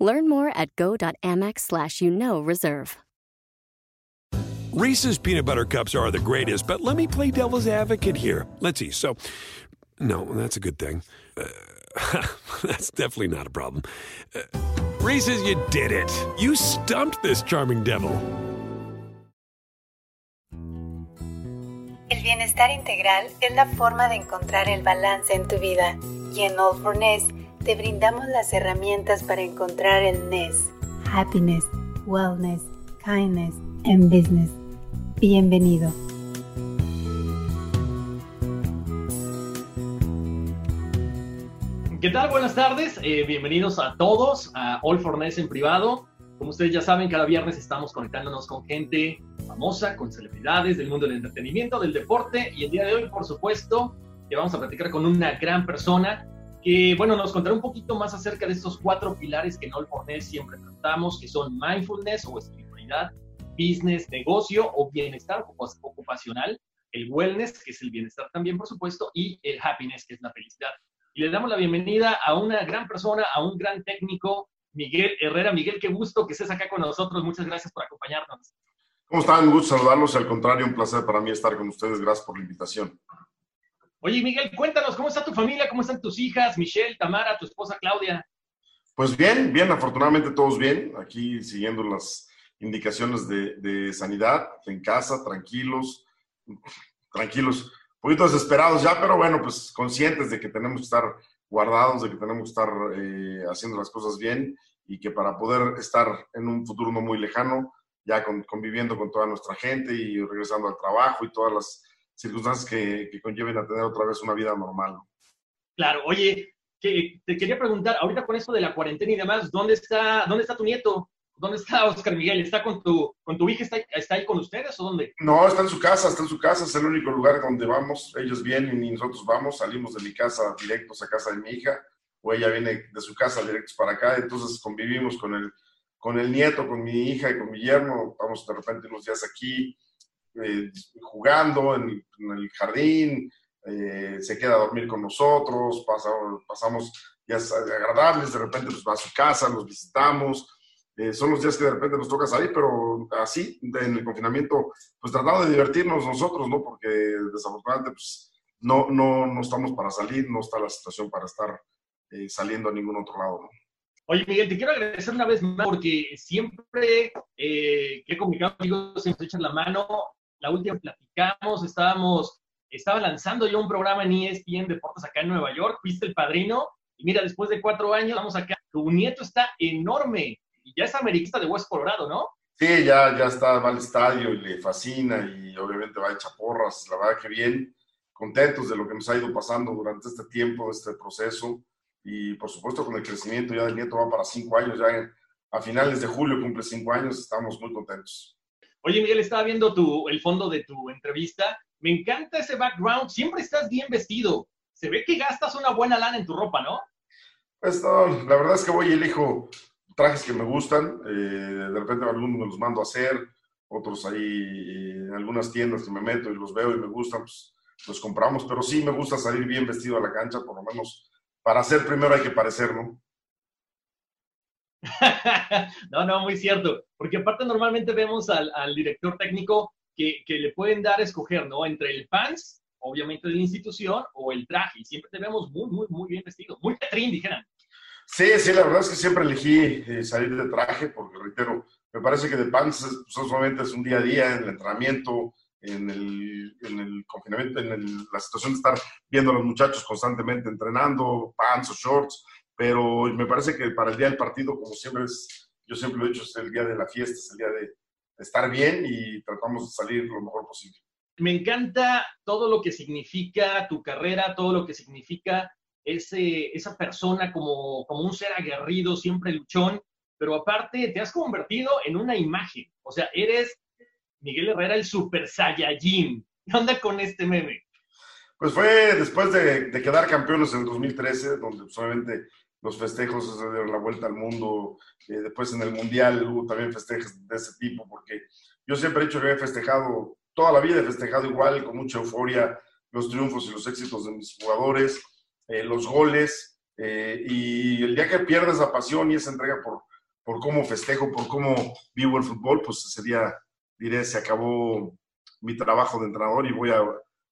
Learn more at go.amex slash you know reserve. Reese's peanut butter cups are the greatest, but let me play devil's advocate here. Let's see. So, no, that's a good thing. Uh, that's definitely not a problem. Uh, Reese's, you did it. You stumped this charming devil. El bienestar integral es la forma de encontrar el balance en tu vida. Y en All for Ness te brindamos las herramientas para encontrar el Ness. Happiness, Wellness, Kindness and Business. Bienvenido. ¿Qué tal? Buenas tardes. Eh, bienvenidos a todos a All for Ness en privado. Como ustedes ya saben, cada viernes estamos conectándonos con gente famosa, con celebridades del mundo del entretenimiento, del deporte. Y el día de hoy, por supuesto, que vamos a platicar con una gran persona que, bueno, nos contará un poquito más acerca de estos cuatro pilares que en All for siempre tratamos, que son mindfulness o espiritualidad, business, negocio o bienestar ocupacional, el wellness, que es el bienestar también, por supuesto, y el happiness, que es la felicidad. Y le damos la bienvenida a una gran persona, a un gran técnico, Miguel Herrera. Miguel, qué gusto que estés acá con nosotros. Muchas gracias por acompañarnos. ¿Cómo están? Un gusto saludarlos. Al contrario, un placer para mí estar con ustedes. Gracias por la invitación. Oye, Miguel, cuéntanos, ¿cómo está tu familia? ¿Cómo están tus hijas? Michelle, Tamara, tu esposa Claudia. Pues bien, bien, afortunadamente todos bien. Aquí siguiendo las indicaciones de, de sanidad, en casa, tranquilos, tranquilos, un poquito desesperados ya, pero bueno, pues conscientes de que tenemos que estar guardados, de que tenemos que estar eh, haciendo las cosas bien y que para poder estar en un futuro no muy lejano, ya con, conviviendo con toda nuestra gente y regresando al trabajo y todas las circunstancias que, que conlleven a tener otra vez una vida normal. Claro, oye, que, te quería preguntar, ahorita con esto de la cuarentena y demás, ¿dónde está, dónde está tu nieto? ¿Dónde está Oscar Miguel? ¿Está con tu, con tu hija? ¿Está, ¿Está ahí con ustedes o dónde? No, está en su casa, está en su casa, es el único lugar donde vamos. Ellos vienen y nosotros vamos, salimos de mi casa directos a casa de mi hija, o ella viene de su casa directos para acá, entonces convivimos con el, con el nieto, con mi hija y con mi yerno, vamos de repente unos días aquí eh, jugando en, en, el jardín, eh, se queda a dormir con nosotros, pasa, pasamos días agradables, de repente pues va a su casa, los visitamos, eh, son los días que de repente nos toca salir, pero así, en el confinamiento, pues tratando de divertirnos nosotros, ¿no? Porque desafortunadamente, pues no, no, no estamos para salir, no está la situación para estar eh, saliendo a ningún otro lado, ¿no? Oye, Miguel, te quiero agradecer una vez más porque siempre eh, que he comunicado contigo, se nos echan la mano. La última platicamos, estábamos, estaba lanzando yo un programa en ESPN Deportes acá en Nueva York, fuiste el padrino, y mira, después de cuatro años, vamos acá, tu nieto está enorme, y ya es americista de West Colorado, ¿no? Sí, ya, ya está, va al estadio y le fascina y obviamente va a echar porras, la verdad que bien, contentos de lo que nos ha ido pasando durante este tiempo, este proceso y por supuesto con el crecimiento ya del nieto va para cinco años, ya a finales de julio cumple cinco años, estamos muy contentos. Oye Miguel, estaba viendo tu, el fondo de tu entrevista, me encanta ese background, siempre estás bien vestido, se ve que gastas una buena lana en tu ropa, ¿no? Pues no, la verdad es que voy y elijo trajes que me gustan, eh, de repente algunos me los mando a hacer, otros ahí eh, en algunas tiendas que me meto y los veo y me gustan, pues los compramos, pero sí me gusta salir bien vestido a la cancha, por lo menos para hacer primero hay que parecer, ¿no? no, no, muy cierto, porque aparte normalmente vemos al, director técnico que, le pueden dar a escoger, ¿no? Entre el pants, obviamente de la institución, o el traje, y siempre te vemos muy, muy, muy bien vestido, muy Petrín, dijeran. Sí, sí, la verdad es que siempre elegí eh, salir de traje porque, reitero, me parece que de pants solamente es un día a día en el entrenamiento, en el, en el confinamiento, en la situación de estar viendo a los muchachos constantemente entrenando, pants o shorts, pero me parece que para el día del partido, como siempre es, yo siempre lo he dicho, es el día de la fiesta, es el día de, de estar bien y tratamos de salir lo mejor posible. Me encanta todo lo que significa tu carrera, todo lo que significa ese, esa persona como, como un ser aguerrido, siempre luchón. pero aparte te has convertido en una imagen. O sea, eres Miguel Herrera el Super Saiyajin. ¿Qué onda con este meme? Pues fue después de, quedar campeones en el 2013, donde solamente pues, los festejos dieron la vuelta al mundo. Eh, después en el Mundial hubo también festejos de ese tipo, porque yo siempre he dicho que he festejado, toda la vida he festejado igual, con mucha euforia, los triunfos y los éxitos de mis jugadores, eh, los goles, eh, y el día que pierdes la pasión y esa entrega por, por cómo festejo, por cómo vivo el fútbol, pues ese día, diré, se acabó mi trabajo de entrenador y voy a,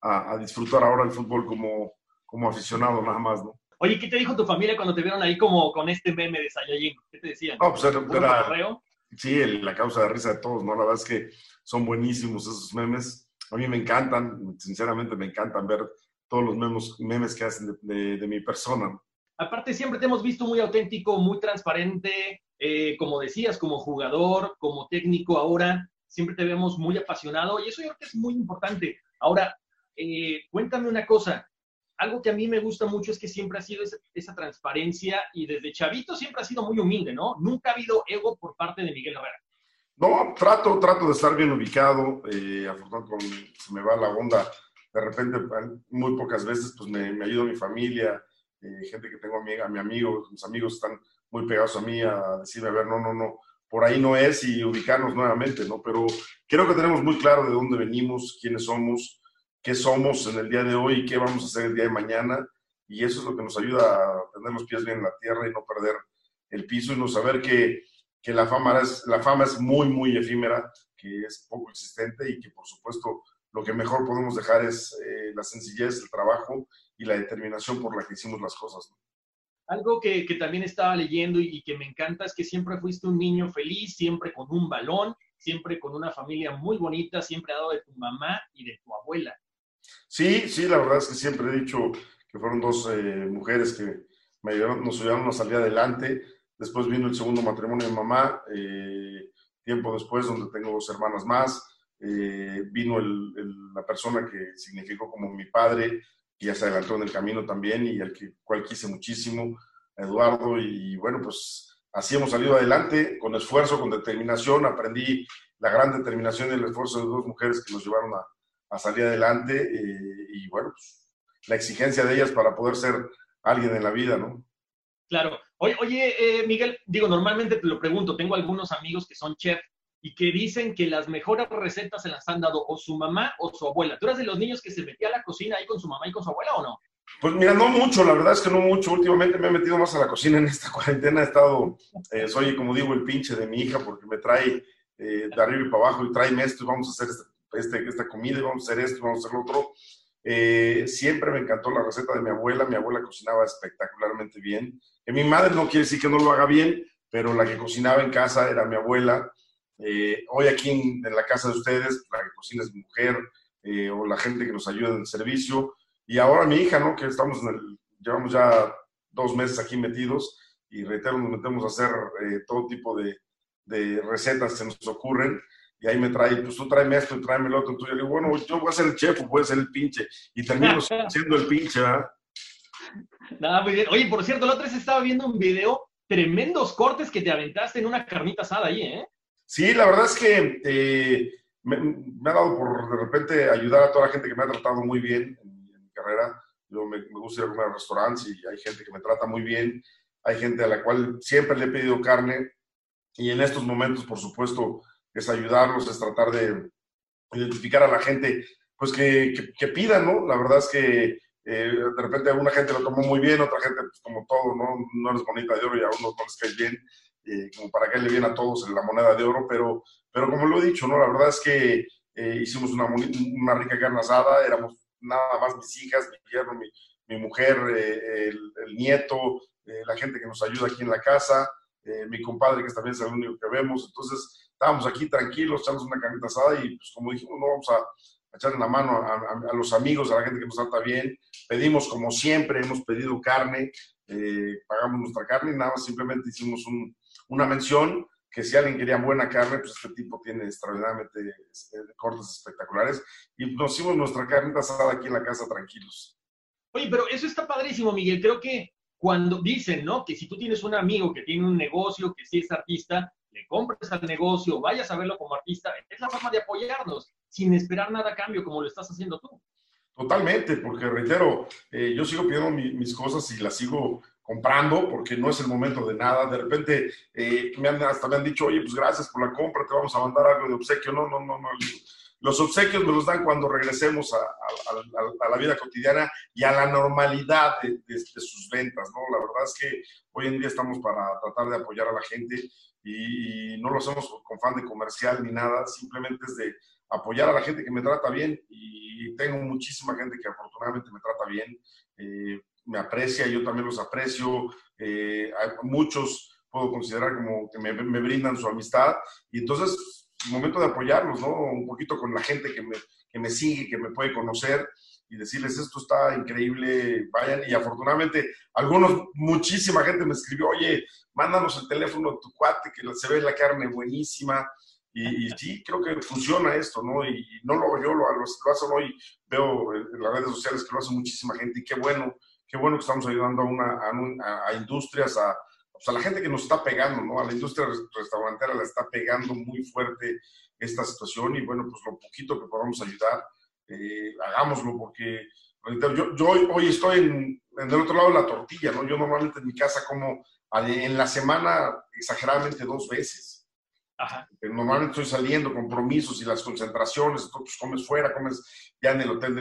a, disfrutar ahora el fútbol como, como aficionado nada más, ¿no? Oye, ¿qué te dijo tu familia cuando te vieron ahí como con este meme de Saiyajin? ¿Qué te decían? No, pues era, sí, la causa de risa de todos, ¿no? La verdad es que son buenísimos esos memes. A mí me encantan, sinceramente me encantan ver todos los memes, memes que hacen de, mi persona. Aparte, siempre te hemos visto muy auténtico, muy transparente, eh, como decías, como jugador, como técnico ahora, siempre te vemos muy apasionado y eso yo creo que es muy importante. Ahora, eh, cuéntame una cosa, algo que a mí me gusta mucho es que siempre ha sido esa, transparencia y desde chavito siempre ha sido muy humilde, ¿no? Nunca ha habido ego por parte de Miguel Herrera. No, trato, trato de estar bien ubicado. Eh, afortunadamente, se me va la onda. De repente, muy pocas veces, pues me, me ayuda mi familia, eh, gente que tengo amiga, a mi amigo, mis amigos están muy pegados a mí a decirme, a ver, no, no, no, por ahí no es y ubicarnos nuevamente, ¿no? Pero creo que tenemos muy claro de dónde venimos, quiénes somos, qué somos en el día de hoy y qué vamos a hacer el día de mañana. Y eso es lo que nos ayuda a tener los pies bien en la tierra y no perder el piso y no saber que, que la, fama es, la fama es muy, muy efímera, que es poco existente y que por supuesto lo que mejor podemos dejar es eh, la sencillez, el trabajo y la determinación por la que hicimos las cosas. Algo que, que, también estaba leyendo y, que me encanta es que siempre fuiste un niño feliz, siempre con un balón, siempre con una familia muy bonita, siempre dado de tu mamá y de tu abuela. Sí, sí, la verdad es que siempre he dicho que fueron dos eh, mujeres que me ayudaron, nos ayudaron a salir adelante. Después vino el segundo matrimonio de mamá, eh, tiempo después, donde tengo dos hermanas más. Eh, vino la persona que significó como mi padre, que ya se adelantó en el camino también y al que, cual quise muchísimo, Eduardo. Y bueno, pues así hemos salido adelante, con esfuerzo, con determinación. Aprendí la gran determinación y el esfuerzo de dos mujeres que nos llevaron a, a salir adelante eh, y bueno, pues, la exigencia de ellas para poder ser alguien en la vida, ¿no? Claro. Oye, oye eh, Miguel, digo, normalmente te lo pregunto, tengo algunos amigos que son chef y que dicen que las mejores recetas se las han dado o su mamá o su abuela. ¿Tú eras de los niños que se metía a la cocina ahí con su mamá y con su abuela o no? Pues mira, no mucho, la verdad es que no mucho. Últimamente me he metido más a la cocina en esta cuarentena. He estado, eh, soy como digo, el pinche de mi hija porque me trae de arriba y para abajo y tráeme esto y vamos a hacer este este, esta comida y vamos a hacer esto, vamos a hacer otro. Eh, siempre me encantó la receta de mi abuela, mi abuela cocinaba espectacularmente bien. Que mi madre no quiere decir que no lo haga bien, pero la que cocinaba en casa era mi abuela. Eh, hoy aquí en, la casa de ustedes, la que cocina es mi mujer, eh, o la gente que nos ayuda en el servicio. Y ahora mi hija, ¿no? Que estamos llevamos ya dos meses aquí metidos y reitero, nos metemos a hacer todo tipo de, de recetas que nos ocurren y ahí me trae, pues tú tráeme esto y tráeme lo otro. Entonces yo digo, bueno, yo voy a ser el chef o voy a ser el pinche. Y termino siendo el pinche, ¿verdad? Nada, muy bien. Oye, por cierto, la otra vez estaba viendo un video, tremendos cortes que te aventaste en una carnita asada ahí, ¿eh? Sí, la verdad es que eh, me, ha dado por de repente ayudar a toda la gente que me ha tratado muy bien en, mi carrera. Yo me, me, gusta ir a comer a restaurantes y hay gente que me trata muy bien. Hay gente a la cual siempre le he pedido carne. Y en estos momentos, por supuesto, es ayudarlos, es tratar de identificar a la gente, pues que, que, pidan, ¿no? La verdad es que eh, de repente alguna gente lo tomó muy bien, otra gente, pues como todo, ¿no? No eres bonita de oro y a uno no les cae bien, eh, como para que le viene a todos la moneda de oro, pero, pero como lo he dicho, ¿no? La verdad es que eh, hicimos una, una rica carne asada, éramos nada más mis hijas, mi yerno, mi, mi mujer, el, el, nieto, la gente que nos ayuda aquí en la casa, mi compadre que también es el único que vemos, entonces estábamos aquí tranquilos, echamos una carnita asada y pues como dijimos, no vamos a, echarle la mano a, los amigos, a la gente que nos trata bien. Pedimos como siempre, hemos pedido carne, eh, pagamos nuestra carne y nada más simplemente hicimos una mención que si alguien quería buena carne, pues este tipo tiene extraordinariamente este, cortes espectaculares y nos hicimos nuestra carnita asada aquí en la casa tranquilos. Oye, pero eso está padrísimo, Miguel. Creo que cuando dicen, ¿no? Que si tú tienes un amigo que tiene un negocio, que sí es artista, le compres al negocio, vayas a verlo como artista, es la forma de apoyarnos, sin esperar nada a cambio, como lo estás haciendo tú. Totalmente, porque reitero, eh, yo sigo pidiendo mis cosas y las sigo comprando porque no es el momento de nada. De repente eh, me han, hasta me han dicho, oye, pues gracias por la compra, te vamos a mandar algo de obsequio. No, no, no, no. Los obsequios me los dan cuando regresemos a, a, la vida cotidiana y a la normalidad de, de, sus ventas, ¿no? La verdad es que hoy en día estamos para tratar de apoyar a la gente y, no lo hacemos con fan de comercial ni nada, simplemente es de apoyar a la gente que me trata bien y tengo muchísima gente que afortunadamente me trata bien. Eh, me aprecia, yo también los aprecio. Eh, muchos puedo considerar como que me, me, brindan su amistad. Y entonces, momento de apoyarlos, ¿no? Un poquito con la gente que me, que me sigue, que me puede conocer y decirles esto está increíble, vayan. Y afortunadamente, algunos, muchísima gente me escribió, oye, mándanos el teléfono de tu cuate, que se ve la carne buenísima. Y, sí, creo que funciona esto, ¿no? Y no lo yo, lo, lo, lo hacen hoy, veo en las redes sociales que lo hace muchísima gente y qué bueno qué bueno que estamos ayudando a, una, a, industrias, a, pues, a, la gente que nos está pegando, ¿no? A la industria restaurantera le está pegando muy fuerte esta situación y bueno, pues lo poquito que podamos ayudar, eh, hagámoslo porque yo, yo hoy, estoy en, en, el otro lado de la tortilla, ¿no? Yo normalmente en mi casa como en la semana exageradamente dos veces. Normalmente estoy saliendo, compromisos y las concentraciones, entonces pues, comes fuera, comes ya en el hotel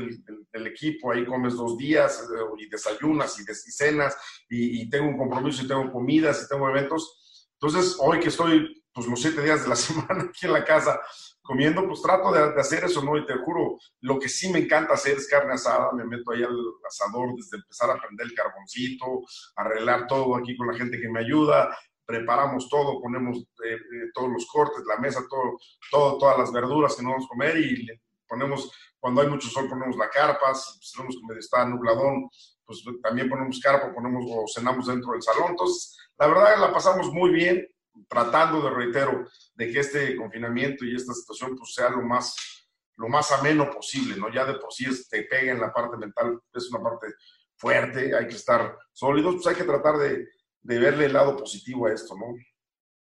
del, equipo, ahí comes dos días eh, y desayunas y, cenas y, tengo un compromiso y tengo comidas y tengo eventos. Entonces, hoy que estoy pues los siete días de la semana aquí en la casa comiendo, pues trato de, de, hacer eso, ¿no? Y te juro, lo que sí me encanta hacer es carne asada, me meto ahí al asador desde empezar a prender el carboncito, arreglar todo aquí con la gente que me ayuda, preparamos todo, ponemos eh, eh, todos los cortes, la mesa, todo, todo, todas las verduras que no vamos a comer y ponemos, cuando hay mucho sol, ponemos la carpa, si tenemos que está nubladón, pues también ponemos carpa, ponemos o cenamos dentro del salón. Entonces, la verdad la pasamos muy bien, tratando de, reitero, de que este confinamiento y esta situación pues sea lo más, lo más ameno posible, ¿no? Ya de por sí te pega en la parte mental, es una parte fuerte, hay que estar sólidos, pues hay que tratar de, de verle el lado positivo a esto, ¿no?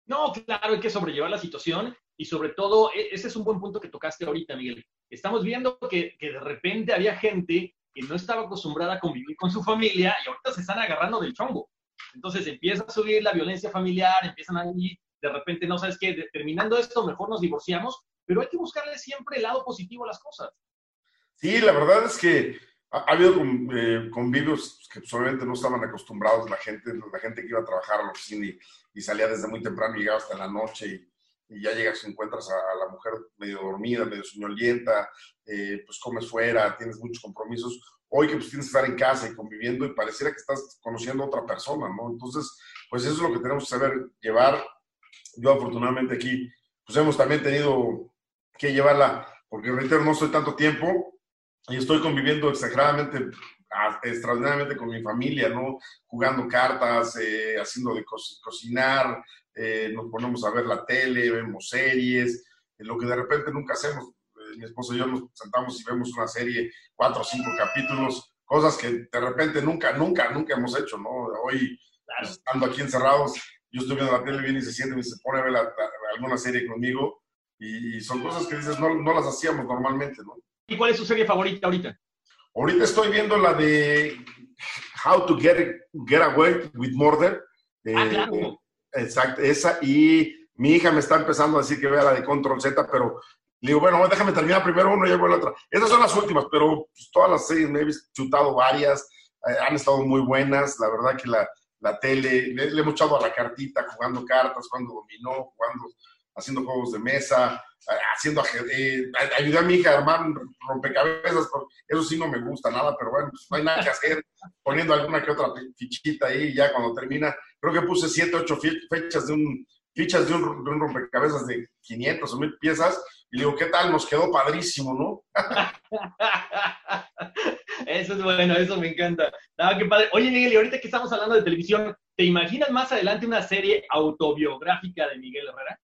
No, claro, hay que sobrellevar la situación y sobre todo, e, ese es un buen punto que tocaste ahorita, Miguel. Estamos viendo que, que de repente había gente que no estaba acostumbrada a convivir con su familia y ahorita se están agarrando del chongo. Entonces empieza a subir la violencia familiar, empiezan a ir, de repente, no sabes qué, terminando esto, mejor nos divorciamos, pero hay que buscarle siempre el lado positivo a las cosas. Sí, la verdad es que ha, habido eh, convivios que obviamente no estaban acostumbrados la gente, la gente que iba a trabajar a la oficina y, salía desde muy temprano y llegaba hasta la noche y, ya llegas y encuentras a, la mujer medio dormida, medio soñolienta, eh, pues comes fuera, tienes muchos compromisos. Hoy que pues tienes que estar en casa y conviviendo y pareciera que estás conociendo a otra persona, ¿no? Entonces, pues eso es lo que tenemos que saber llevar. Yo afortunadamente aquí, pues hemos también tenido que llevarla, porque reitero, no estoy tanto tiempo, y estoy conviviendo exageradamente, extraordinariamente con mi familia, ¿no? Jugando cartas, eh, haciendo de cocinar, eh, nos ponemos a ver la tele, vemos series, eh, lo que de repente nunca hacemos. Mi esposo y yo nos sentamos y vemos una serie, cuatro o cinco capítulos, cosas que de repente nunca, nunca, nunca hemos hecho, ¿no? Hoy, pues, estando aquí encerrados, yo estoy viendo la tele, viene y se siente y se pone a ver alguna serie conmigo, y, son cosas que dices, no, no las hacíamos normalmente, ¿no? ¿Y cuál es su serie favorita ahorita? Ahorita estoy viendo la de How to Get, get Away with Murder. ah, claro. Exacto, esa. Y mi hija me está empezando a decir que vea la de Control Z, pero le digo, bueno, déjame terminar primero uno y luego la otra. Esas son las últimas, pero pues, todas las series me he chutado varias, eh, han estado muy buenas. La verdad que la, la tele, le, le, hemos echado a la cartita, jugando cartas, jugando dominó, jugando, haciendo juegos de mesa haciendo eh, ayudé a mi hija a armar rompecabezas, eso sí no me gusta nada, pero bueno, pues no hay nada que hacer, poniendo alguna que otra fichita ahí, ya cuando termina, creo que puse 7, 8 fechas de un, fichas de un, de un, rompecabezas de 500 o 1000 piezas, y digo, ¿qué tal? Nos quedó padrísimo, ¿no? eso es bueno, eso me encanta. qué padre. Oye, Miguel, y ahorita que estamos hablando de televisión, ¿te imaginas más adelante una serie autobiográfica de Miguel Herrera?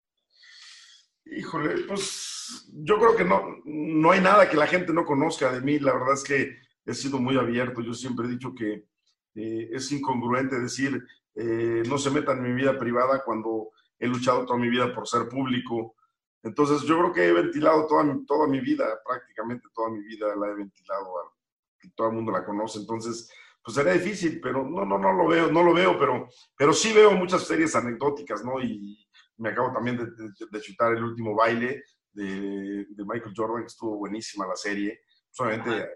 Híjole, pues yo creo que no, no hay nada que la gente no conozca de mí. La verdad es que he sido muy abierto. Yo siempre he dicho que, eh, es incongruente decir, eh, no se metan en mi vida privada cuando he luchado toda mi vida por ser público. Entonces yo creo que he ventilado toda mi, toda mi vida, prácticamente toda mi vida la he ventilado, a, todo el mundo la conoce. Entonces, pues sería difícil, pero no, no, no lo veo, no lo veo, pero, pero sí veo muchas series anecdóticas, ¿no? Y me acabo también de, de, chutar el último baile de, de, Michael Jordan, que estuvo buenísima la serie. Solamente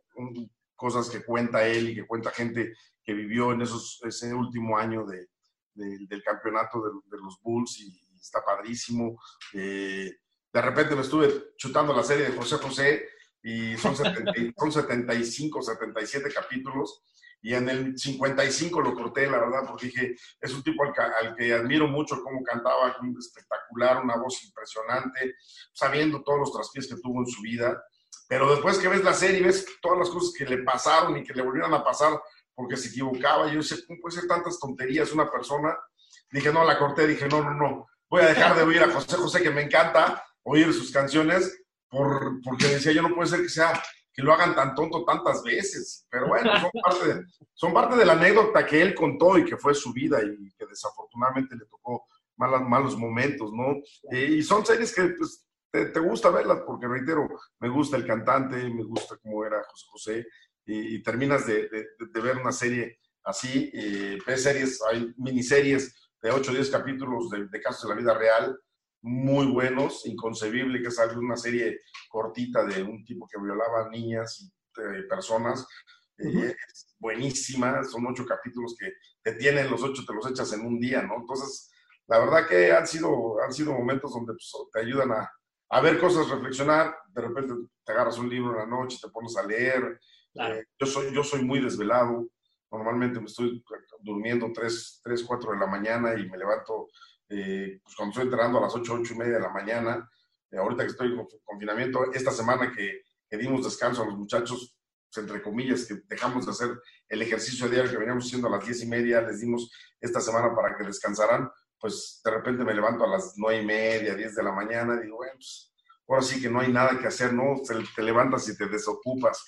cosas que cuenta él y que cuenta gente que vivió en esos, ese último año de, del campeonato de, los Bulls y, está padrísimo. Eh, de repente me estuve chutando la serie de José José y son, son 75, 77 capítulos y en el 55 lo corté, la verdad, porque dije, es un tipo al, que admiro mucho cómo cantaba, espectacular, una voz impresionante, sabiendo todos los traspiés que tuvo en su vida. Pero después que ves la serie, ves todas las cosas que le pasaron y que le volvieron a pasar porque se equivocaba. Yo dije, ¿cómo puede ser tantas tonterías una persona? Dije, no, la corté, dije, no, no, no, voy a dejar de oír a José José, que me encanta oír sus canciones, por, porque decía, yo no puede ser que sea que lo hagan tan tonto tantas veces. Pero bueno, son parte, de, son parte de la anécdota que él contó y que fue su vida y que desafortunadamente le tocó malos, malos momentos, ¿no? Eh, y son series que pues, te, gusta verlas porque, reitero, me gusta el cantante, me gusta cómo era José José y, terminas de, de, ver una serie así, eh, ves series, hay miniseries de 8 o 10 capítulos de, casos de la vida real, muy buenos, inconcebible que salga una serie cortita de un tipo que violaba niñas y eh, personas. Eh, buenísima, son ocho capítulos que te tienen los ocho, te los echas en un día, ¿no? Entonces, la verdad que han sido, han sido momentos donde pues, te ayudan a, a, ver cosas, reflexionar, de repente te agarras un libro en la noche, te pones a leer. Eh, yo, soy, yo soy muy desvelado, normalmente me estoy durmiendo 3, 3 4 de la mañana y me levanto eh, pues cuando estoy entrando a las 8, 8 y media de la mañana, eh, ahorita que estoy en confinamiento, esta semana que, que, dimos descanso a los muchachos, pues, entre comillas, que dejamos de hacer el ejercicio diario que veníamos haciendo a las 10 y media, les dimos esta semana para que descansaran, pues de repente me levanto a las 9 y media, 10 de la mañana, y digo, bueno, pues ahora sí que no hay nada que hacer, ¿no? Te, levantas y te desocupas.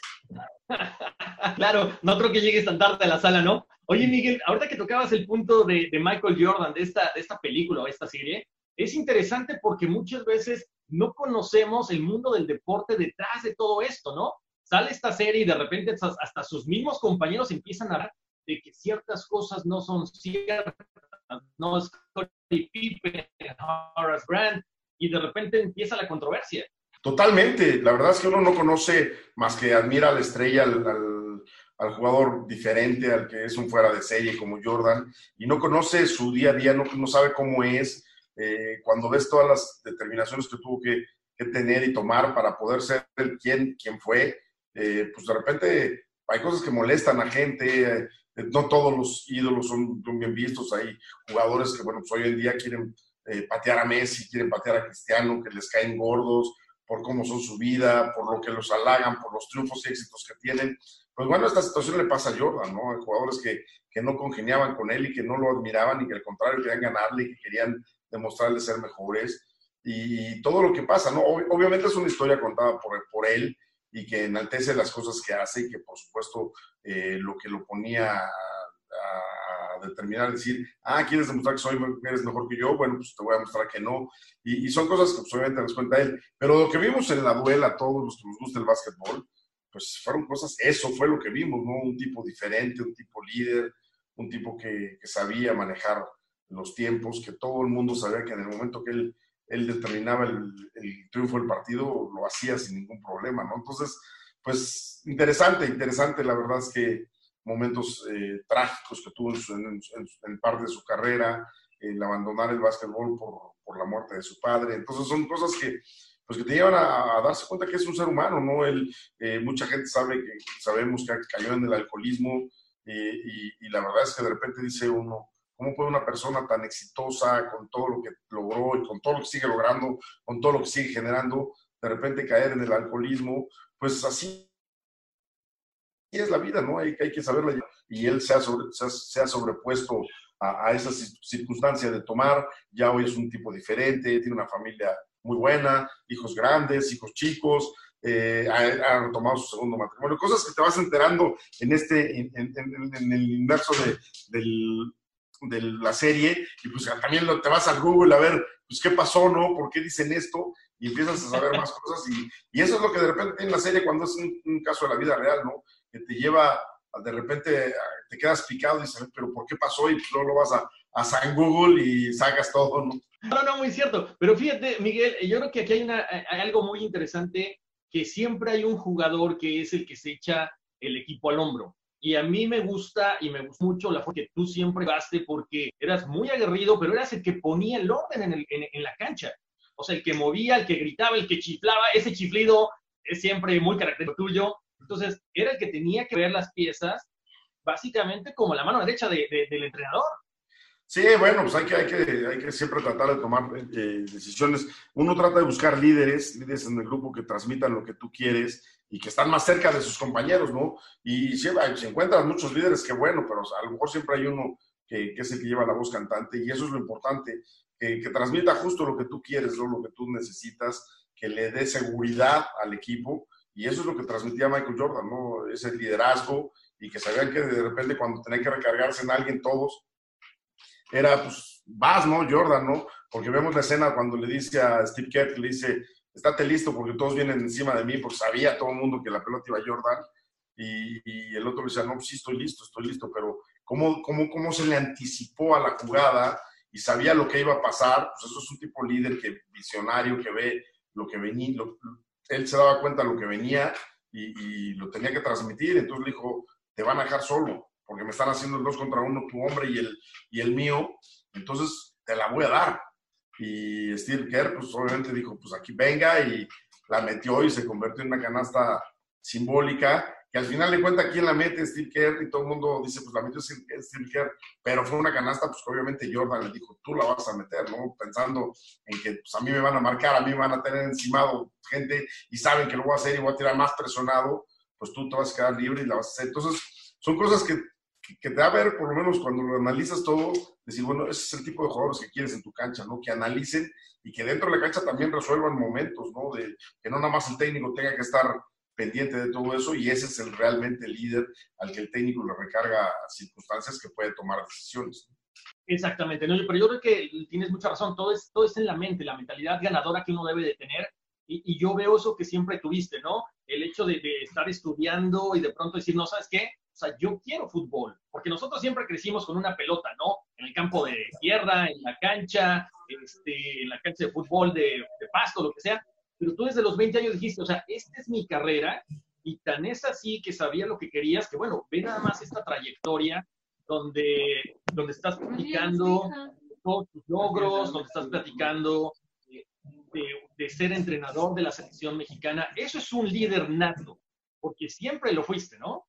claro, no creo que llegues tan tarde a la sala, ¿no? Oye, Miguel, ahorita que tocabas el punto de, Michael Jordan, de esta, de esta película o esta serie, es interesante porque muchas veces no conocemos el mundo del deporte detrás de todo esto, ¿no? Sale esta serie y de repente hasta sus mismos compañeros empiezan a hablar de que ciertas cosas no son ciertas, no es Pippen, Horace Grant, y de repente empieza la controversia. Totalmente, la verdad es que uno no conoce más que admira a la estrella, al, al, jugador diferente, al que es un fuera de serie como Jordan, y no conoce su día a día, no, no sabe cómo es. Eh, cuando ves todas las determinaciones que tuvo que, que, tener y tomar para poder ser el quien, quien fue, eh, pues de repente hay cosas que molestan a gente, eh, no todos los ídolos son, bien vistos, hay jugadores que, bueno, pues hoy en día quieren eh, patear a Messi, quieren patear a Cristiano, que les caen gordos por cómo son su vida, por lo que los halagan, por los triunfos y éxitos que tienen. Pues bueno, esta situación le pasa a Jordan, ¿no? Hay jugadores que, que no congeniaban con él y que no lo admiraban y que al contrario querían ganarle y que querían demostrarle ser mejores. Y, todo lo que pasa, ¿no? Obviamente es una historia contada por, por él y que enaltece las cosas que hace y que por supuesto eh, lo que lo ponía a, determinar, decir, ah, quieres demostrar que soy, eres mejor que yo, bueno, pues te voy a mostrar que no. Y, son cosas que pues, obviamente les cuenta él. Pero lo que vimos en la duela, todos los que nos gusta el básquetbol, pues fueron cosas, eso fue lo que vimos, ¿no? Un tipo diferente, un tipo líder, un tipo que, que sabía manejar los tiempos, que todo el mundo sabía que en el momento que él, él determinaba el, el triunfo del partido, lo hacía sin ningún problema, ¿no? Entonces, pues interesante, interesante, la verdad es que momentos eh, trágicos que tuvo en, en, parte de su carrera, el abandonar el básquetbol por, la muerte de su padre. Entonces son cosas que, pues que te llevan a, darse cuenta que es un ser humano, ¿no? Eh, mucha gente sabe que sabemos que cayó en el alcoholismo eh, y, y, la verdad es que de repente dice uno, ¿cómo puede una persona tan exitosa con todo lo que logró y con todo lo que sigue logrando, con todo lo que sigue generando, de repente caer en el alcoholismo? Pues así es la vida, ¿no? Hay, hay que saberla. Y él se ha, se ha, sobrepuesto a, a, esa circunstancia de tomar. Ya hoy es un tipo diferente, tiene una familia muy buena, hijos grandes, hijos chicos, eh, ha, retomado su segundo matrimonio, cosas que te vas enterando en este, en, el inverso de, de la serie, y pues también te vas al Google a ver, pues qué pasó, ¿no? ¿Por qué dicen esto? Y empiezas a saber más cosas, y, y, eso es lo que de repente en la serie cuando es un, caso de la vida real, ¿no? Te lleva, de repente te quedas picado y dices, pero ¿por qué pasó? Y pues luego lo vas a, a San Google y sacas todo, ¿no? No, no, muy cierto. Pero fíjate, Miguel, yo creo que aquí hay, una, hay algo muy interesante, que siempre hay un jugador que es el que se echa el equipo al hombro. Y a mí me gusta y me gusta mucho la forma que tú siempre gaste porque eras muy aguerrido, pero eras el que ponía el orden en, el, en, la cancha. O sea, el que movía, el que gritaba, el que chiflaba, ese chiflido es siempre muy característico tuyo. Entonces, era el que tenía que ver las piezas básicamente como la mano derecha del entrenador. Sí, bueno, pues hay que, hay que, siempre tratar de tomar eh, decisiones. Uno trata de buscar líderes, líderes en el grupo que transmitan lo que tú quieres y que están más cerca de sus compañeros, ¿no? Y siempre se encuentran muchos líderes que bueno, pero a lo mejor siempre hay uno que, es el que lleva la voz cantante y eso es lo importante, que, transmita justo lo que tú quieres, lo que tú necesitas, que le dé seguridad al equipo y eso es lo que transmitía Michael Jordan, ¿no? Ese liderazgo y que sabían que de repente cuando tenían que recargarse en alguien todos, era, pues, vas, ¿no? Jordan, ¿no? Porque vemos la escena cuando le dice a Steve Kerr, le dice, estate listo porque todos vienen encima de mí, porque sabía todo el mundo que la pelota iba a Jordan. Y, el otro le decía, no, pues sí, estoy listo, estoy listo, pero ¿cómo, cómo, cómo se le anticipó a la jugada y sabía lo que iba a pasar? Pues eso es un tipo líder que visionario, que ve lo que venía, él se daba cuenta de lo que venía y, lo tenía que transmitir, entonces le dijo, te van a dejar solo porque me están haciendo el dos contra uno, tu hombre y el, y el mío, entonces te la voy a dar. Y Steve Kerr, pues obviamente dijo, pues aquí venga y la metió y se convirtió en una canasta simbólica, que al final de cuenta quién la mete, Steve Kerr, y todo el mundo dice, pues la metió Steve Kerr, pero fue una canasta, pues obviamente Jordan le dijo, tú la vas a meter, ¿no? Pensando en que pues a mí me van a marcar, a mí me van a tener encimado gente y saben que lo voy a hacer y voy a tirar más presionado, pues tú te vas a quedar libre y la vas a hacer. Entonces, son cosas que que te da a ver, por lo menos cuando lo analizas todo, decir, bueno, ese es el tipo de jugadores que quieres en tu cancha, ¿no? Que analicen y que dentro de la cancha también resuelvan momentos, ¿no? De que no nada más el técnico tenga que estar pendiente de todo eso y ese es el realmente líder al que el técnico le recarga circunstancias que puede tomar decisiones. Exactamente, no, pero yo creo que tienes mucha razón, todo es, todo es en la mente, la mentalidad ganadora que uno debe de tener y, yo veo eso que siempre tuviste, ¿no? El hecho de, de estar estudiando y de pronto decir, no, ¿sabes qué? O sea, yo quiero fútbol, porque nosotros siempre crecimos con una pelota, ¿no? En el campo de tierra, en la cancha, este, en la cancha de fútbol de, pasto, lo que sea. Pero tú desde los 20 años dijiste, o sea, esta es mi carrera, y tan es así que sabía lo que querías, que bueno, ve nada más esta trayectoria donde, donde estás platicando todos tus logros, donde estás platicando de, de, ser entrenador de la selección mexicana. Eso es un líder nato, porque siempre lo fuiste, ¿no?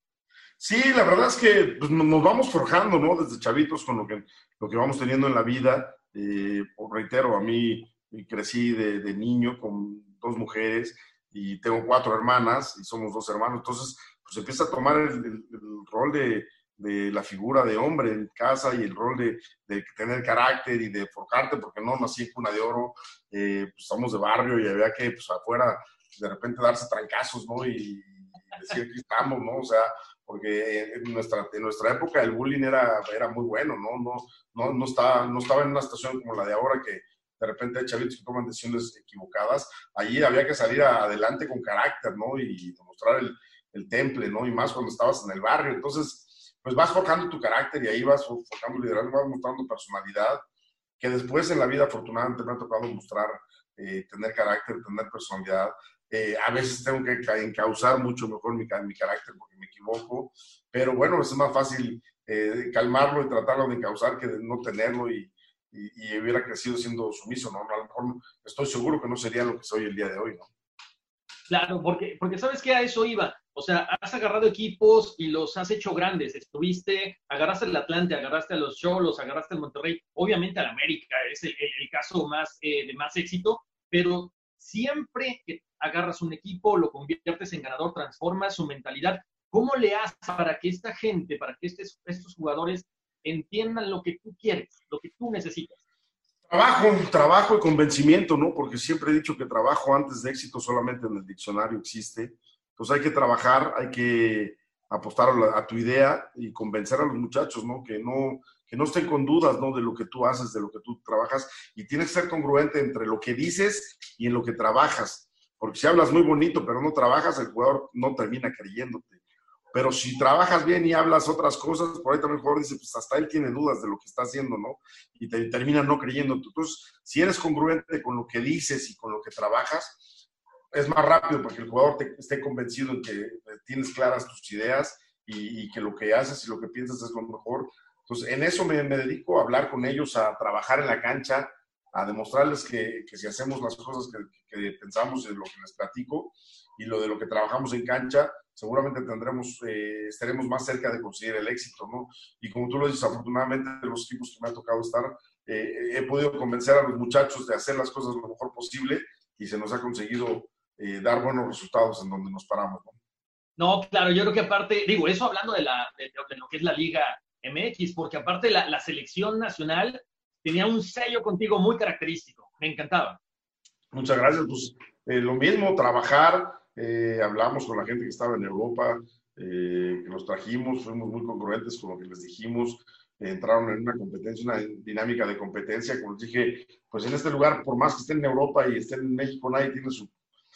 Sí, la verdad es que pues, nos vamos forjando, ¿no? Desde chavitos con lo que, lo que vamos teniendo en la vida. Eh, reitero, a mí crecí de, niño con dos mujeres y tengo cuatro hermanas y somos dos hermanos. Entonces, pues empieza a tomar el, rol de, de, la figura de hombre en casa y el rol de, de, tener carácter y de forjarte, porque no nací en cuna de oro, eh, pues somos de barrio y había que, pues afuera, de repente darse trancazos, ¿no? Y decir, aquí estamos, ¿no? O sea, porque en nuestra, en nuestra época el bullying era, era muy bueno, ¿no? No, no, no, estaba, no estaba en una situación como la de ahora que de repente hay chavitos que toman decisiones equivocadas. Allí había que salir adelante con carácter, ¿no? Y demostrar el, temple, ¿no? Y más cuando estabas en el barrio. Entonces, pues vas forjando tu carácter y ahí vas forjando liderazgo, vas mostrando personalidad, que después en la vida afortunadamente me ha tocado mostrar, eh, tener carácter, tener personalidad, eh, a veces tengo que encauzar mucho mejor mi, mi, carácter porque me equivoco, pero bueno, es más fácil eh, calmarlo y tratarlo de encauzar que de no tenerlo y, y, hubiera crecido siendo sumiso, ¿no? A lo mejor estoy seguro que no sería lo que soy el día de hoy, ¿no? Claro, porque, porque sabes que a eso iba. O sea, has agarrado equipos y los has hecho grandes. Estuviste, agarraste el Atlante, agarraste a los Cholos, agarraste al Monterrey, obviamente al América, es el, caso más eh, de más éxito, pero siempre que agarras un equipo, lo conviertes en ganador, transformas su mentalidad. ¿Cómo le haces para que esta gente, para que estos jugadores entiendan lo que tú quieres, lo que tú necesitas? Trabajo, trabajo y convencimiento, ¿no? Porque siempre he dicho que trabajo antes de éxito solamente en el diccionario existe. Entonces hay que trabajar, hay que apostar a, tu idea y convencer a los muchachos, ¿no? Que no que no estén con dudas, ¿no? De lo que tú haces, de lo que tú trabajas y tienes que ser congruente entre lo que dices y en lo que trabajas. Porque si hablas muy bonito pero no trabajas, el jugador no termina creyéndote. Pero si trabajas bien y hablas otras cosas, por ahí también el jugador dice, pues hasta él tiene dudas de lo que está haciendo, ¿no? Y te termina no creyéndote. Entonces, si eres congruente con lo que dices y con lo que trabajas, es más rápido porque el jugador te, esté convencido en que tienes claras tus ideas y, que lo que haces y lo que piensas es lo mejor. Entonces, en eso me, dedico a hablar con ellos, a trabajar en la cancha, a demostrarles que, que si hacemos las cosas que, pensamos en lo que les platico y lo de lo que trabajamos en cancha, seguramente tendremos, eh, estaremos más cerca de conseguir el éxito, ¿no? Y como tú lo dices, afortunadamente de los equipos que me ha tocado estar, eh, he podido convencer a los muchachos de hacer las cosas lo mejor posible y se nos ha conseguido eh, dar buenos resultados en donde nos paramos, ¿no? No, claro, yo creo que aparte, digo, eso hablando de, la, de, lo que es la Liga MX, porque aparte la, la selección nacional tenía un sello contigo muy característico, me encantaba. Muchas gracias, pues lo mismo, trabajar, eh, hablamos con la gente que estaba en Europa, eh, que los trajimos, fuimos muy congruentes con lo que les dijimos, entraron en una competencia, una dinámica de competencia, como les dije, pues en este lugar, por más que estén en Europa y estén en México, nadie tiene su,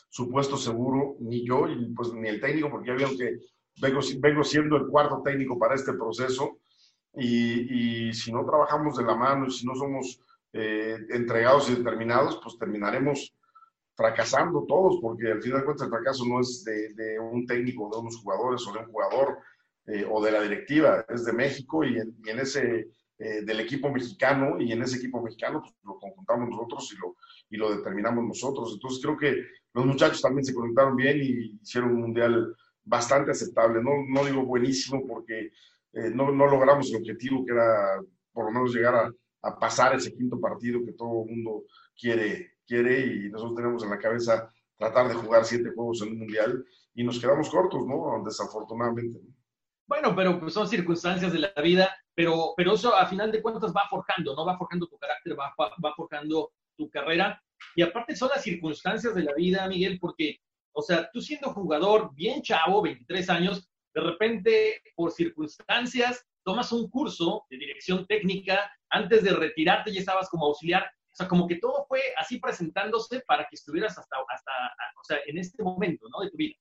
su puesto seguro, ni yo, y pues ni el técnico, porque ya vieron que vengo, vengo siendo el cuarto técnico para este proceso, y, y si no trabajamos de la mano y si no somos eh, entregados y determinados, pues terminaremos fracasando todos, porque al final de cuentas el fracaso no es de, un técnico, de unos jugadores o de un jugador eh, o de la directiva, es de México y en, ese, eh, del equipo mexicano, y en ese equipo mexicano pues, lo conjuntamos nosotros y lo, y lo determinamos nosotros. Entonces creo que los muchachos también se conectaron bien y hicieron un mundial bastante aceptable. No, no digo buenísimo porque eh, no, logramos el objetivo que era por lo menos llegar a, a pasar ese quinto partido que todo el mundo quiere, quiere y nosotros tenemos en la cabeza tratar de jugar siete juegos en un mundial y nos quedamos cortos, ¿no? Desafortunadamente. Bueno, pero pues son circunstancias de la vida, pero, pero eso a final de cuentas va forjando, ¿no? Va forjando tu carácter, va, va forjando tu carrera. Y aparte son las circunstancias de la vida, Miguel, porque, o sea, tú siendo jugador bien chavo, 23 años, de repente, por circunstancias, tomas un curso de dirección técnica, antes de retirarte ya estabas como auxiliar, o sea, como que todo fue así presentándose para que estuvieras hasta, hasta o sea, en este momento, ¿no? De tu vida.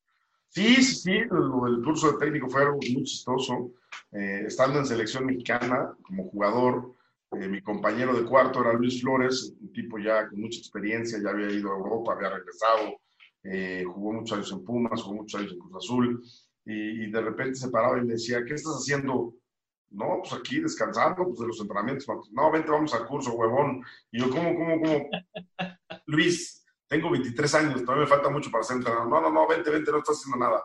Sí, sí, sí, el, curso de técnico fue muy chistoso. Eh, estando en selección mexicana como jugador, eh, mi compañero de cuarto era Luis Flores, un tipo ya con mucha experiencia, ya había ido a Europa, había regresado, eh, jugó muchos años en Pumas, jugó muchos años en Cruz Azul, y, y, de repente se paraba y me decía, ¿qué estás haciendo no, pues aquí descansando pues de los entrenamientos. No, vente, vamos al curso, huevón. Y yo, ¿cómo, cómo, cómo? Luis, tengo 23 años, todavía me falta mucho para ser entrenador. No, no, no, vente, vente, no estás haciendo nada.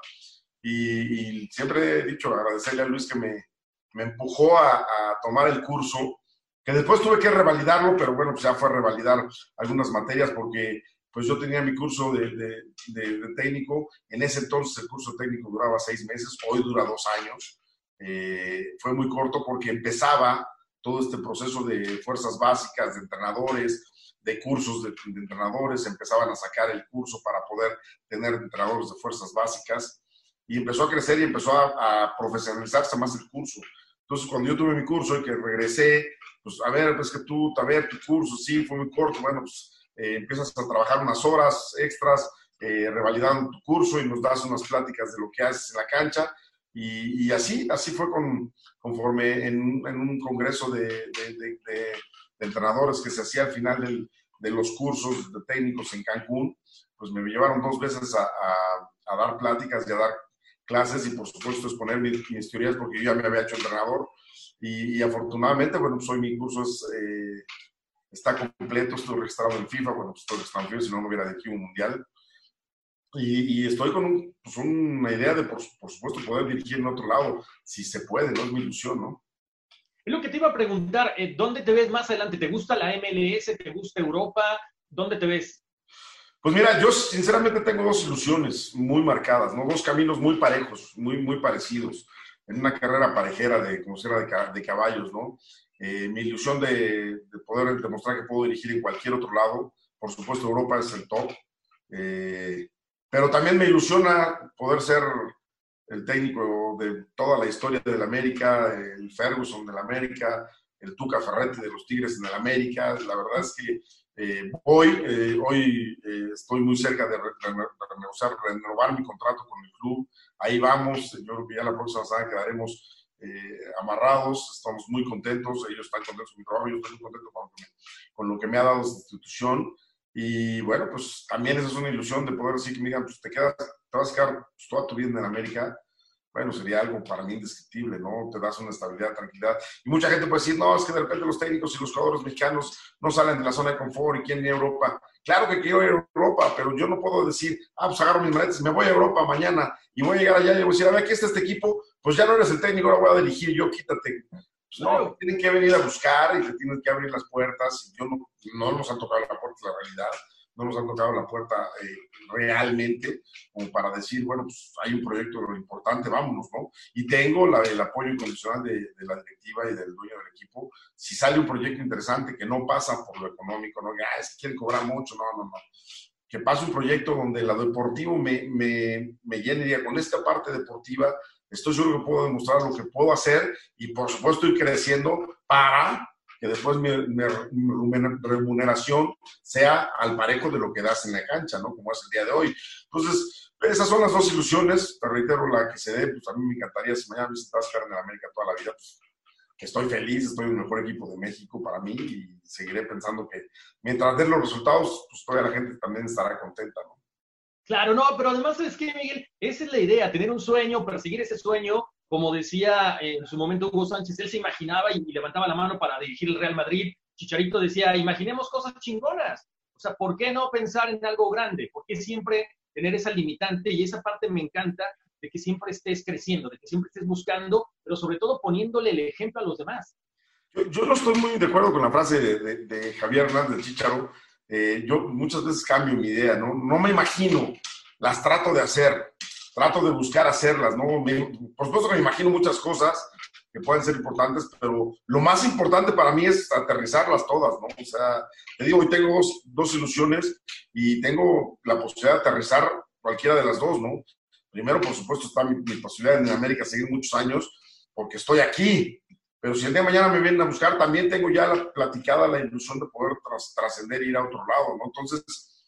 Y, siempre he dicho, agradecerle a Luis que me, me empujó a, a, tomar el curso, que después tuve que revalidarlo, pero bueno, pues ya fue a revalidar algunas materias porque pues yo tenía mi curso de, de, de, de técnico. En ese entonces el curso técnico duraba seis meses, hoy dura dos años eh, fue muy corto porque empezaba todo este proceso de fuerzas básicas, de entrenadores, de cursos de, entrenadores, empezaban a sacar el curso para poder tener entrenadores de fuerzas básicas y empezó a crecer y empezó a, profesionalizarse más el curso. Entonces, cuando yo tuve mi curso y que regresé, pues a ver, pues que tú, a ver, tu curso, sí, fue muy corto, bueno, pues eh, empiezas a trabajar unas horas extras, eh, revalidando tu curso y nos das unas pláticas de lo que haces en la cancha y, así, así fue con, conforme en, en, un congreso de, de, de, entrenadores que se hacía al final del, de los cursos de técnicos en Cancún, pues me llevaron dos veces a, a, a, dar pláticas y a dar clases y por supuesto exponer mis, mis teorías porque yo ya me había hecho entrenador y, y afortunadamente, bueno, pues hoy mi curso es, eh, está completo, estoy registrado en FIFA, bueno, pues estoy registrado en FIFA, si no, no hubiera de aquí un mundial. Y, estoy con un, pues una idea de, por, supuesto, poder dirigir en otro lado, si se puede, no es mi ilusión, ¿no? Es lo que te iba a preguntar, eh, ¿dónde te ves más adelante? ¿Te gusta la MLS? ¿Te gusta Europa? ¿Dónde te ves? Pues mira, yo sinceramente tengo dos ilusiones muy marcadas, ¿no? Dos caminos muy parejos, muy, muy parecidos, en una carrera parejera de, como de, de caballos, ¿no? eh, mi ilusión de, poder demostrar que puedo dirigir en cualquier otro lado. Por supuesto, Europa es el top. Eh, pero también me ilusiona poder ser el técnico de toda la historia del América, el Ferguson del América, el Tuca Ferretti de los Tigres en el América. La verdad es que eh, hoy, hoy estoy muy cerca de, renovar mi contrato con el club. Ahí vamos. Yo creo que ya la próxima semana quedaremos eh, amarrados, estamos muy contentos, ellos están contentos con mi trabajo, yo estoy muy contento con, lo que me ha dado esta institución. Y bueno, pues también esa es una ilusión de poder decir que me pues te quedas, te vas a quedar pues, toda tu vida en América. Bueno, sería algo para mí indescriptible, ¿no? Te das una estabilidad, tranquilidad. Y mucha gente puede decir, no, es que de repente los técnicos y los jugadores mexicanos no salen de la zona de confort y quieren ir a Europa. Claro que quiero ir a Europa, pero yo no puedo decir, ah, pues agarro mis maletas, me voy a Europa mañana y voy a llegar allá y voy a decir, a ver, aquí está este equipo, pues ya no eres el técnico, ahora voy a dirigir yo, quítate. Pues no, tienen que venir a buscar y te tienen que abrir las puertas. Yo no, no nos han tocado la puerta, la realidad, no nos han tocado la puerta eh, realmente, como para decir, bueno, pues hay un proyecto importante, vámonos, ¿no? Y tengo la, el apoyo incondicional de, de, la directiva y del dueño del equipo. Si sale un proyecto interesante que no pasa por lo económico, no, ah, es que quieren cobrar mucho, no, no, no que pase un proyecto donde la deportivo me, me, me llene con esta parte deportiva, estoy seguro que puedo demostrar lo que puedo hacer y por supuesto ir creciendo para que después mi, remuneración sea al parejo de lo que das en la cancha, ¿no? Como es el día de hoy. Entonces, esas son las dos ilusiones, te reitero la que se dé, pues a mí me encantaría si mañana visitas en América toda la vida, pues estoy feliz, estoy en el mejor equipo de México para mí y seguiré pensando que mientras den los resultados, pues toda la gente también estará contenta, ¿no? Claro, no, pero además es que, Miguel, esa es la idea, tener un sueño, perseguir ese sueño, como decía en su momento Hugo Sánchez, él se imaginaba y, levantaba la mano para dirigir el Real Madrid. Chicharito decía, imaginemos cosas chingonas. O sea, ¿por qué no pensar en algo grande? ¿Por qué siempre tener esa limitante? Y esa parte me encanta de que siempre estés creciendo, de que siempre estés buscando, pero sobre todo poniéndole el ejemplo a los demás. Yo, no estoy muy de acuerdo con la frase de, de Javier Hernández Chicharo, eh, yo muchas veces cambio mi idea, ¿no? No me imagino, las trato de hacer, trato de buscar hacerlas, ¿no? por supuesto que me imagino muchas cosas que pueden ser importantes, pero lo más importante para mí es aterrizarlas todas, ¿no? O sea, te digo, hoy tengo dos, ilusiones y tengo la posibilidad de aterrizar cualquiera de las dos, ¿no? Primero, por supuesto, está mi, mi posibilidad en América seguir muchos años, porque estoy aquí, pero si el día de mañana me vienen a buscar, también tengo ya la, platicada la ilusión de poder trascender e ir a otro lado, ¿no? Entonces,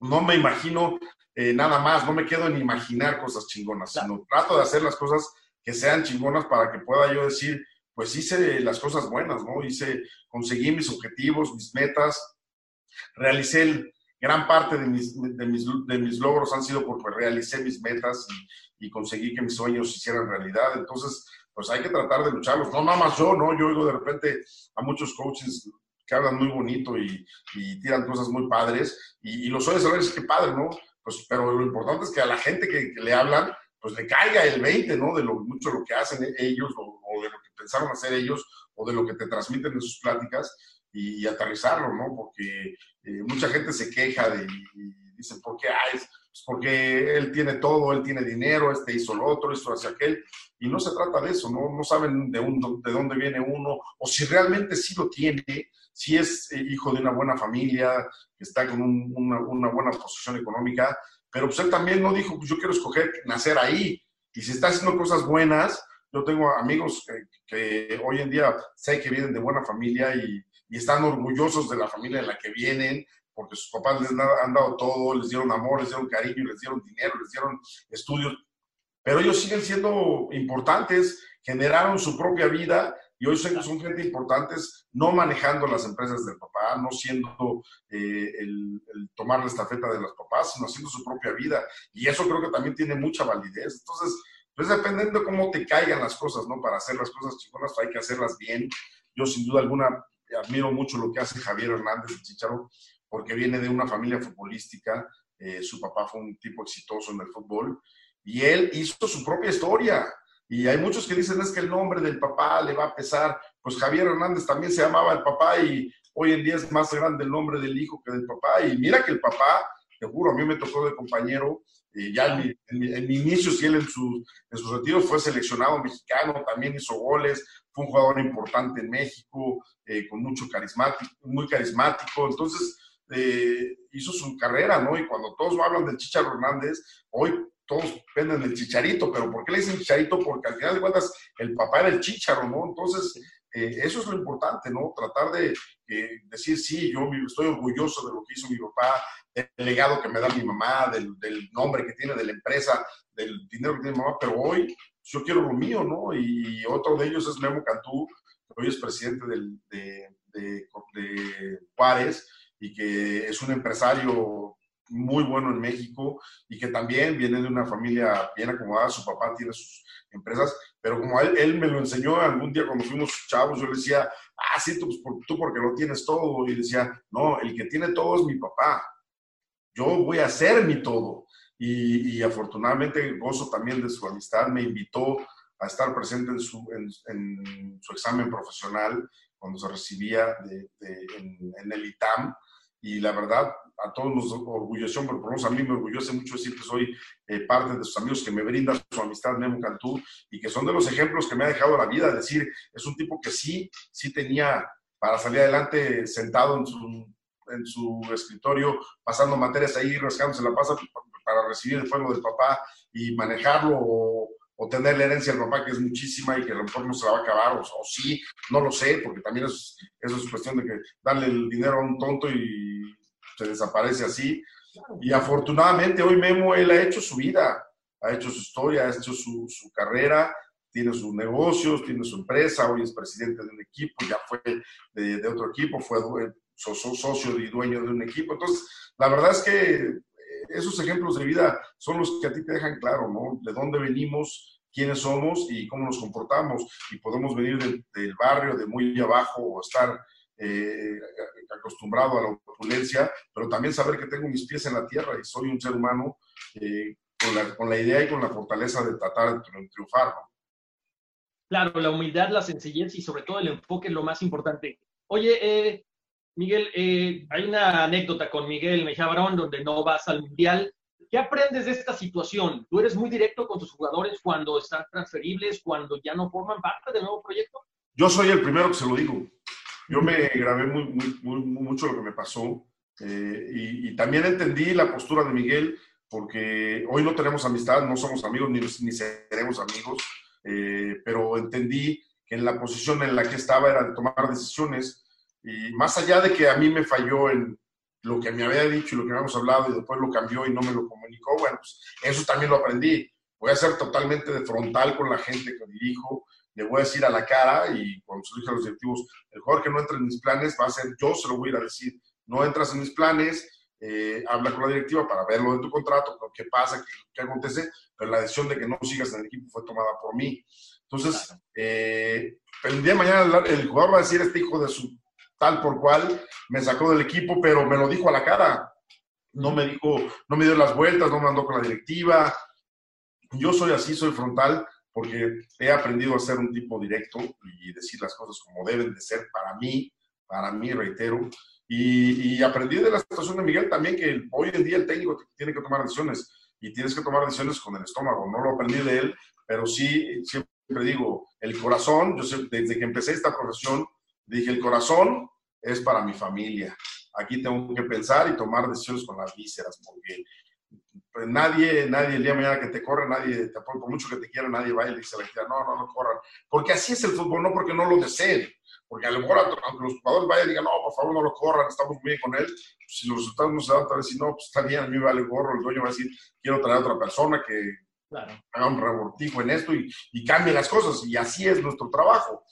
no me imagino eh, nada más, no me quedo en imaginar cosas chingonas, sino trato de hacer las cosas que sean chingonas para que pueda yo decir, pues hice las cosas buenas, ¿no? Hice, conseguí mis objetivos, mis metas, realicé gran parte de mis, de mis, de mis logros han sido porque realicé mis metas y, y conseguí que mis sueños se hicieran realidad. Entonces, pues hay que tratar de lucharlos. No nada más yo, ¿no? Yo oigo de repente a muchos coaches que hablan muy bonito y, tiran cosas muy padres y, los oyes a ver, es padre, ¿no? Pues, pero lo importante es que a la gente que, le hablan, pues le caiga el 20, ¿no? De lo mucho lo que hacen ellos o, de lo que pensaron hacer ellos o de lo que te transmiten en sus pláticas y, aterrizarlo, ¿no? Porque eh, mucha gente se queja de, y, dicen, ¿por qué? pues porque él tiene todo, él tiene dinero, este hizo lo otro, esto hacia aquel, y no se trata de eso, no, no saben de, un, de dónde viene uno, o si realmente sí lo tiene, si es eh, hijo de una buena familia, que está con una, una, buena posición económica, pero pues él también no dijo, pues yo quiero escoger nacer ahí, y si está haciendo cosas buenas, yo tengo amigos que, hoy en día sé que vienen de buena familia y, y están orgullosos de la familia en la que vienen, porque sus papás les han dado todo, les dieron amor, les dieron cariño, les dieron dinero, les dieron estudios, pero ellos siguen siendo importantes, generaron su propia vida y hoy son, son gente importantes, no manejando las empresas del papá, no siendo eh, el, tomar la estafeta de los papás, sino haciendo su propia vida. Y eso creo que también tiene mucha validez. Entonces, pues dependiendo de cómo te caigan las cosas, ¿no? Para hacer las cosas chingonas hay que hacerlas bien. Yo sin duda alguna admiro mucho lo que hace Javier Hernández, el Chicharo, porque viene de una familia futbolística, eh, su papá fue un tipo exitoso en el fútbol, y él hizo su propia historia. Y hay muchos que dicen es que el nombre del papá le va a pesar. Pues Javier Hernández también se llamaba el papá y hoy en día es más grande el nombre del hijo que del papá. Y mira que el papá te juro, a mí me tocó de compañero, eh, ya en mi, en, inicio, si él en, en sus retiros fue seleccionado mexicano, también hizo goles, fue un jugador importante en México, eh, con mucho carismático, muy carismático, entonces eh, hizo su carrera, ¿no? Y cuando todos hablan del Chicharro Hernández, hoy todos venden el Chicharito, pero ¿por qué le dicen Chicharito? Porque al final de cuentas el papá era el Chicharo, ¿no? Entonces, eh, eso es lo importante, ¿no? Tratar de decir, sí, yo estoy orgulloso de lo que hizo mi papá, del legado que me da mi mamá, del, nombre que tiene de la empresa, del dinero que tiene mi mamá, pero hoy yo quiero lo mío, ¿no? Y otro de ellos es Memo Cantú, que hoy es presidente del, de, de, de Juárez y que es un empresario muy bueno en México y que también viene de una familia bien acomodada, su papá tiene sus empresas, pero como él, él me lo enseñó algún día cuando fuimos chavos, yo le decía, ah, sí, tú, pues, tú porque lo tienes todo, y decía, no, el que tiene todo es mi papá, yo voy a hacer mi todo. Y, afortunadamente gozo también de su amistad, me invitó a estar presente en su, en, su examen profesional cuando se recibía de, en, en el ITAM y la verdad a todos nos orgulleció, pero por lo menos a mí me orgullece mucho decir que soy eh, parte de sus amigos, que me brinda su amistad Memo Cantú y que son de los ejemplos que me ha dejado la vida. Es decir, es un tipo que sí, sí tenía para salir adelante sentado en su, en su escritorio, pasando materias ahí, rascándose la pasa para recibir el fuego del papá y manejarlo o, tener la herencia del papá, que es muchísima y que a lo mejor no se la va a acabar, o, o sí, no lo sé, porque también es, eso es cuestión de que darle el dinero a un tonto y se desaparece así. Y afortunadamente hoy Memo, él ha hecho su vida, ha hecho su historia, ha hecho su, su carrera, tiene sus negocios, tiene su empresa, hoy es presidente de un equipo, ya fue de, de otro equipo, fue socio y dueño de un equipo. Entonces, la verdad es que eh, esos ejemplos de vida son los que a ti te dejan claro, ¿no? De dónde venimos, quiénes somos y cómo nos comportamos. Y podemos venir del, del barrio, de muy abajo, o estar eh, acostumbrado a la opulencia, pero también saber que tengo mis pies en la tierra y soy un ser humano eh, con, la, idea y con la fortaleza de tratar de triunfar. Claro, la humildad, la sencillez y sobre todo el enfoque es lo más importante. Oye, eh, Miguel, hay una anécdota con Miguel Mejía Barón donde no vas al Mundial. ¿Qué aprendes de esta situación? ¿Tú eres muy directo con tus jugadores cuando están transferibles, cuando ya no forman parte del nuevo proyecto? Yo soy el primero que se lo digo. Yo me grabé mucho lo que me pasó eh, y, también entendí la postura de Miguel porque hoy no tenemos amistad, no somos amigos ni, ni seremos amigos, eh, pero entendí que en la posición en la que estaba era de tomar decisiones y más allá de que a mí me falló en lo que me había dicho y lo que habíamos hablado y después lo cambió y no me lo comunicó, bueno, pues eso también lo aprendí. Voy a ser totalmente de frontal con la gente que dirijo, le voy a decir a la cara y cuando se lo dije a los directivos, el jugador que no entre en mis planes va a ser yo, se lo voy a ir a decir, no entras en mis planes, eh, habla con la directiva para ver lo de tu contrato, qué pasa, qué, qué, acontece, pero la decisión de que no sigas en el equipo fue tomada por mí. Entonces, eh, el día de mañana el, jugador va a decir, este hijo de su tal por cual, me sacó del equipo, pero me lo dijo a la cara. No me dijo, no me dio las vueltas, no me andó con la directiva. Yo soy así, soy frontal porque he aprendido a ser un tipo directo y decir las cosas como deben de ser para mí, para mí, reitero. Y, aprendí de la situación de Miguel también que hoy en día el técnico tiene que tomar decisiones y tienes que tomar decisiones con el estómago. No lo aprendí de él, pero sí, siempre digo, el corazón, yo sé, desde que empecé esta profesión, dije, el corazón es para mi familia. Aquí tengo que pensar y tomar decisiones con las vísceras, porque pues nadie, nadie el día de mañana que te corre, nadie, te, por mucho que te quiera, nadie va y le dice a la gente, no, no, no corran. Porque así es el fútbol, no porque no lo deseen. Porque a lo mejor, aunque los jugadores vayan y digan, no, por favor, no lo corran, estamos muy bien con él, pues, si los resultados no se dan, tal vez si no, pues está bien, a mí me vale gorro, el dueño va a decir, quiero traer a otra persona que haga un rebortijo en esto y, y cambie las cosas. Y así es nuestro trabajo.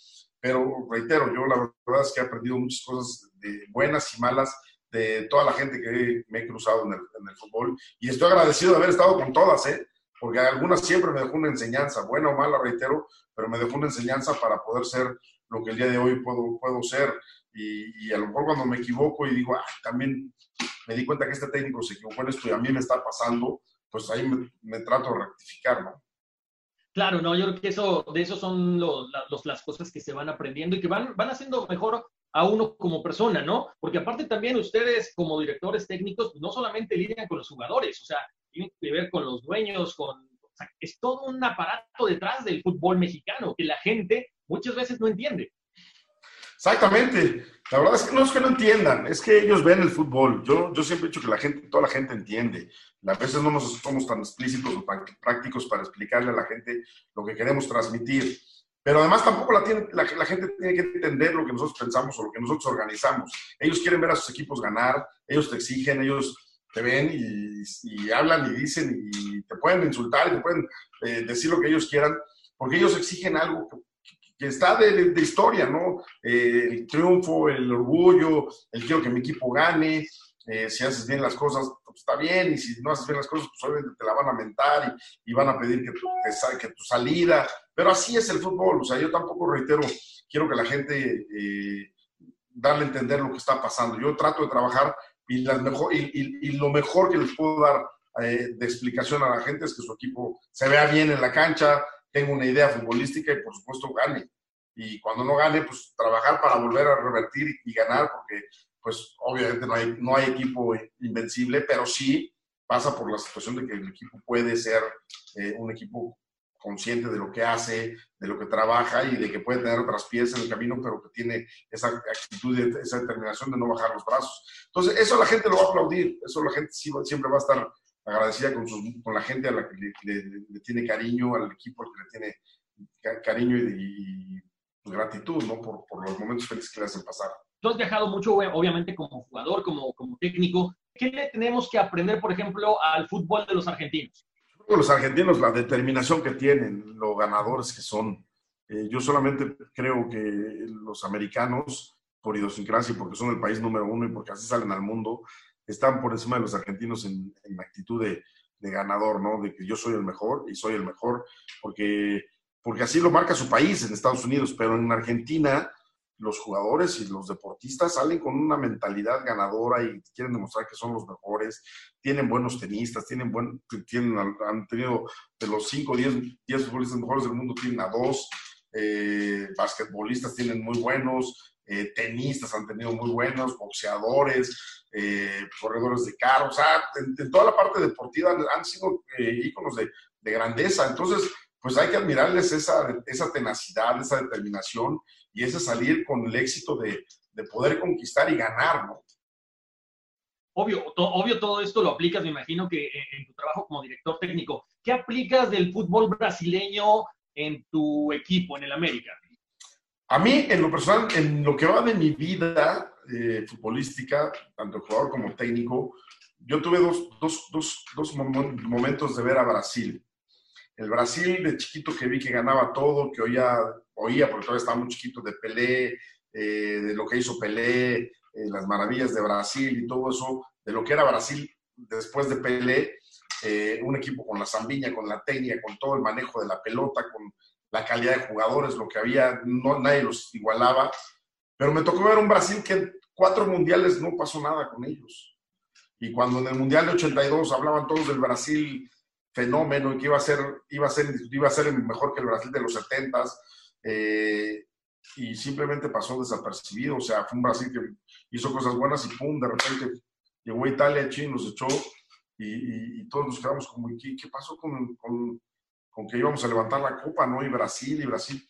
Pero reitero, yo la verdad es que he aprendido muchas cosas de buenas y malas de toda la gente que me he cruzado en el, fútbol. Y estoy agradecido de haber estado con todas, ¿eh? porque algunas siempre me dejó una enseñanza, buena o mala, reitero, pero me dejó una enseñanza para poder ser lo que el día de hoy puedo, puedo ser. Y, a lo mejor cuando me equivoco y digo, también me di cuenta que este técnico se equivocó en esto y a mí me está pasando, pues ahí me, me trato de rectificar, ¿no? Claro, no, yo creo que eso, de eso son los, las cosas que se van aprendiendo y que van, van haciendo mejor a uno como persona, ¿no? Porque aparte también ustedes como directores técnicos no solamente lidian con los jugadores, o sea, tienen que ver con los dueños, con, o sea, es todo un aparato detrás del fútbol mexicano que la gente muchas veces no entiende. Exactamente. La verdad es que no es que no entiendan, es que ellos ven el fútbol. Yo, yo siempre he dicho que la gente, toda la gente entiende. A veces no nos somos tan explícitos o tan prácticos para explicarle a la gente lo que queremos transmitir. Pero además tampoco la, tiene, la, gente tiene que entender lo que nosotros pensamos o lo que nosotros organizamos. Ellos quieren ver a sus equipos ganar, ellos te exigen, ellos te ven y, hablan y dicen y te pueden insultar y te pueden eh, decir lo que ellos quieran, porque ellos exigen algo que, que está de, historia, ¿no? Eh, el triunfo, el orgullo, el quiero que mi equipo gane, eh, si haces bien las cosas, pues está bien, y si no haces bien las cosas, pues obviamente te la van a mentar y, van a pedir que tu, que, tu salida, pero así es el fútbol, o sea, yo tampoco reitero, quiero que la gente eh, darle a entender lo que está pasando, yo trato de trabajar y, las mejor, y, lo mejor que les puedo dar de explicación a la gente es que su equipo se vea bien en la cancha, tenga una idea futbolística y por supuesto gane. Y cuando no gane, pues trabajar para volver a revertir y ganar, porque pues obviamente no hay, no hay equipo invencible, pero sí pasa por la situación de que el equipo puede ser eh, un equipo consciente de lo que hace, de lo que trabaja y de que puede tener otras piezas en el camino, pero que tiene esa actitud y esa determinación de no bajar los brazos. Entonces, eso la gente lo va a aplaudir, eso la gente siempre va a estar agradecida con, con la gente a la que le, tiene cariño, al equipo que le tiene cariño y gratitud, ¿no? Por, por, los momentos felices que le hacen pasar. Tú has viajado mucho, obviamente, como jugador, como, como técnico. ¿Qué le tenemos que aprender, por ejemplo, al fútbol de los argentinos? Los argentinos, la determinación que tienen, los ganadores que son. Eh, yo solamente creo que los americanos, por idiosincrasia, porque son el país número uno y porque así salen al mundo, están por encima de los argentinos en, en actitud de, de ganador, ¿no? De que yo soy el mejor y soy el mejor, porque porque así lo marca su país en Estados Unidos, pero en Argentina los jugadores y los deportistas salen con una mentalidad ganadora y quieren demostrar que son los mejores, tienen buenos tenistas, tienen buen, tienen, han tenido de los 5 o 10, futbolistas mejores del mundo, tienen a dos, eh, basquetbolistas tienen muy buenos, eh, tenistas han tenido muy buenos, boxeadores, eh, corredores de carros, o sea, en, toda la parte deportiva han, sido íconos de, de grandeza. Entonces, pues hay que admirarles esa, esa tenacidad, esa determinación y ese salir con el éxito de, poder conquistar y ganar, ¿no? Obvio, obvio todo esto lo aplicas, me imagino que en, tu trabajo como director técnico. ¿Qué aplicas del fútbol brasileño en tu equipo, en el América? A mí, en lo personal, en lo que va de mi vida eh, futbolística, tanto jugador como técnico, yo tuve dos, dos, dos, dos momentos de ver a Brasil el Brasil de chiquito que vi que ganaba todo, que oía, oía porque todavía estaba muy chiquito, de Pelé, eh, de lo que hizo Pelé, eh, las maravillas de Brasil y todo eso, de lo que era Brasil después de Pelé, eh, un equipo con la zambiña, con la técnica, con todo el manejo de la pelota, con la calidad de jugadores, lo que había, no, nadie los igualaba. Pero me tocó ver un Brasil que cuatro mundiales no pasó nada con ellos. Y cuando en el Mundial de 82 hablaban todos del Brasil fenómeno y que iba a ser, iba a ser, iba a ser mejor que el Brasil de los 70 eh, y simplemente pasó desapercibido. O sea, fue un Brasil que hizo cosas buenas y pum, de repente llegó Italia, Chile nos echó y, todos nos quedamos como, ¿qué, qué pasó con, con, con, que íbamos a levantar la copa, no? Y Brasil, y Brasil.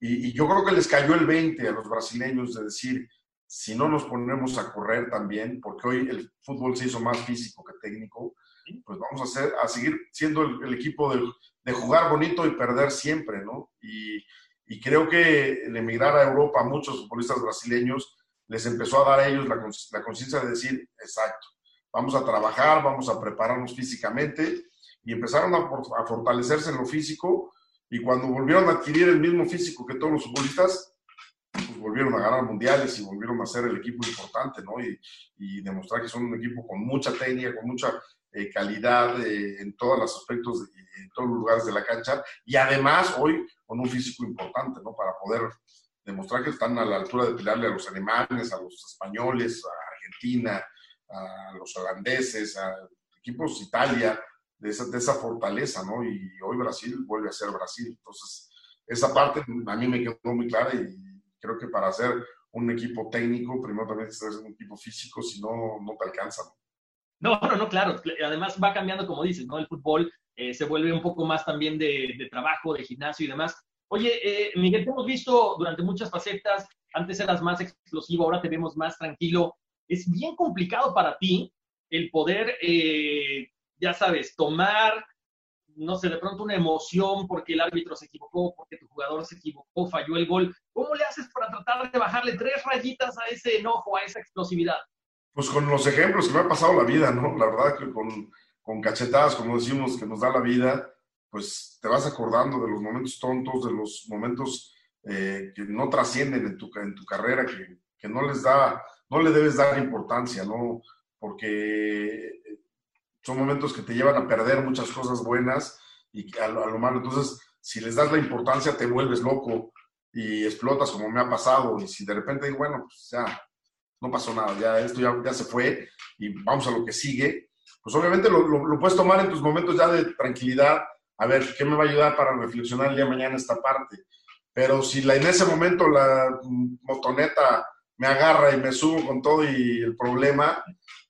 Y, y, yo creo que les cayó el 20 a los brasileños de decir, si no nos ponemos a correr también, porque hoy el fútbol se hizo más físico que técnico, pues vamos a, hacer, a seguir siendo el, equipo de, de, jugar bonito y perder siempre, ¿no? Y, y, creo que el emigrar a Europa a muchos futbolistas brasileños les empezó a dar a ellos la, conciencia de decir, exacto, vamos a trabajar, vamos a prepararnos físicamente y empezaron a, fortalecerse en lo físico y cuando volvieron a adquirir el mismo físico que todos los futbolistas, pues volvieron a ganar mundiales y volvieron a ser el equipo importante, ¿no? Y, demostrar que son un equipo con mucha técnica, con mucha eh, calidad eh, en todos los aspectos, en todos los lugares de la cancha y además hoy con un físico importante, ¿no? Para poder demostrar que están a la altura de pelearle a los alemanes, a los españoles, a Argentina, a los holandeses, a equipos Italia, de esa, de esa fortaleza, ¿no? Y hoy Brasil vuelve a ser Brasil. Entonces, esa parte a mí me quedó muy clara y creo que para ser un equipo técnico, primero también ser un equipo físico, si no, no te alcanza. No, no, no, claro. Además va cambiando, como dices, ¿no? El fútbol eh, se vuelve un poco más también de, de trabajo, de gimnasio y demás. Oye, eh, Miguel, te hemos visto durante muchas facetas, antes eras más explosivo, ahora te vemos más tranquilo. Es bien complicado para ti el poder, eh, ya sabes, tomar, no sé, de pronto una emoción porque el árbitro se equivocó, porque tu jugador se equivocó, falló el gol. ¿Cómo le haces para tratar de bajarle tres rayitas a ese enojo, a esa explosividad? Pues con los ejemplos que me ha pasado la vida, ¿no? La verdad que con, con cachetadas, como decimos, que nos da la vida, pues te vas acordando de los momentos tontos, de los momentos eh, que no trascienden en tu, en tu carrera, que, que, no les da, no le debes dar importancia, ¿no? Porque son momentos que te llevan a perder muchas cosas buenas y a lo, a lo malo. Entonces, si les das la importancia, te vuelves loco y explotas como me ha pasado. Y si de repente, bueno, pues ya no pasó nada, ya esto ya, ya se fue y vamos a lo que sigue, pues obviamente lo, lo, puedes tomar en tus momentos ya de tranquilidad a ver, ¿qué me va a ayudar para reflexionar el día de mañana esta parte? Pero si la, en ese momento la motoneta me agarra y me subo con todo y el problema,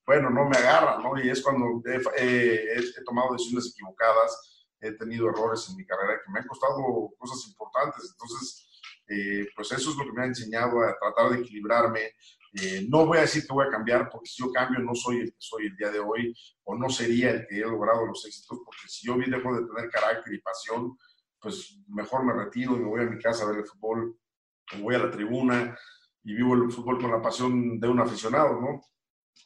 bueno, no me agarra, ¿no? Y es cuando he tomado decisiones equivocadas, he tenido errores en mi carrera que me han costado cosas importantes. Entonces, eh, pues eso es lo que me ha enseñado a tratar de equilibrarme, eh, no voy a decir que voy a cambiar, porque si yo cambio no soy el que soy el día de hoy, o no sería el que he logrado los éxitos, porque si yo bien dejo de tener carácter y pasión, pues mejor me retiro y me voy a mi casa a ver el fútbol, o voy a la tribuna y vivo el fútbol con la pasión de un aficionado, ¿no?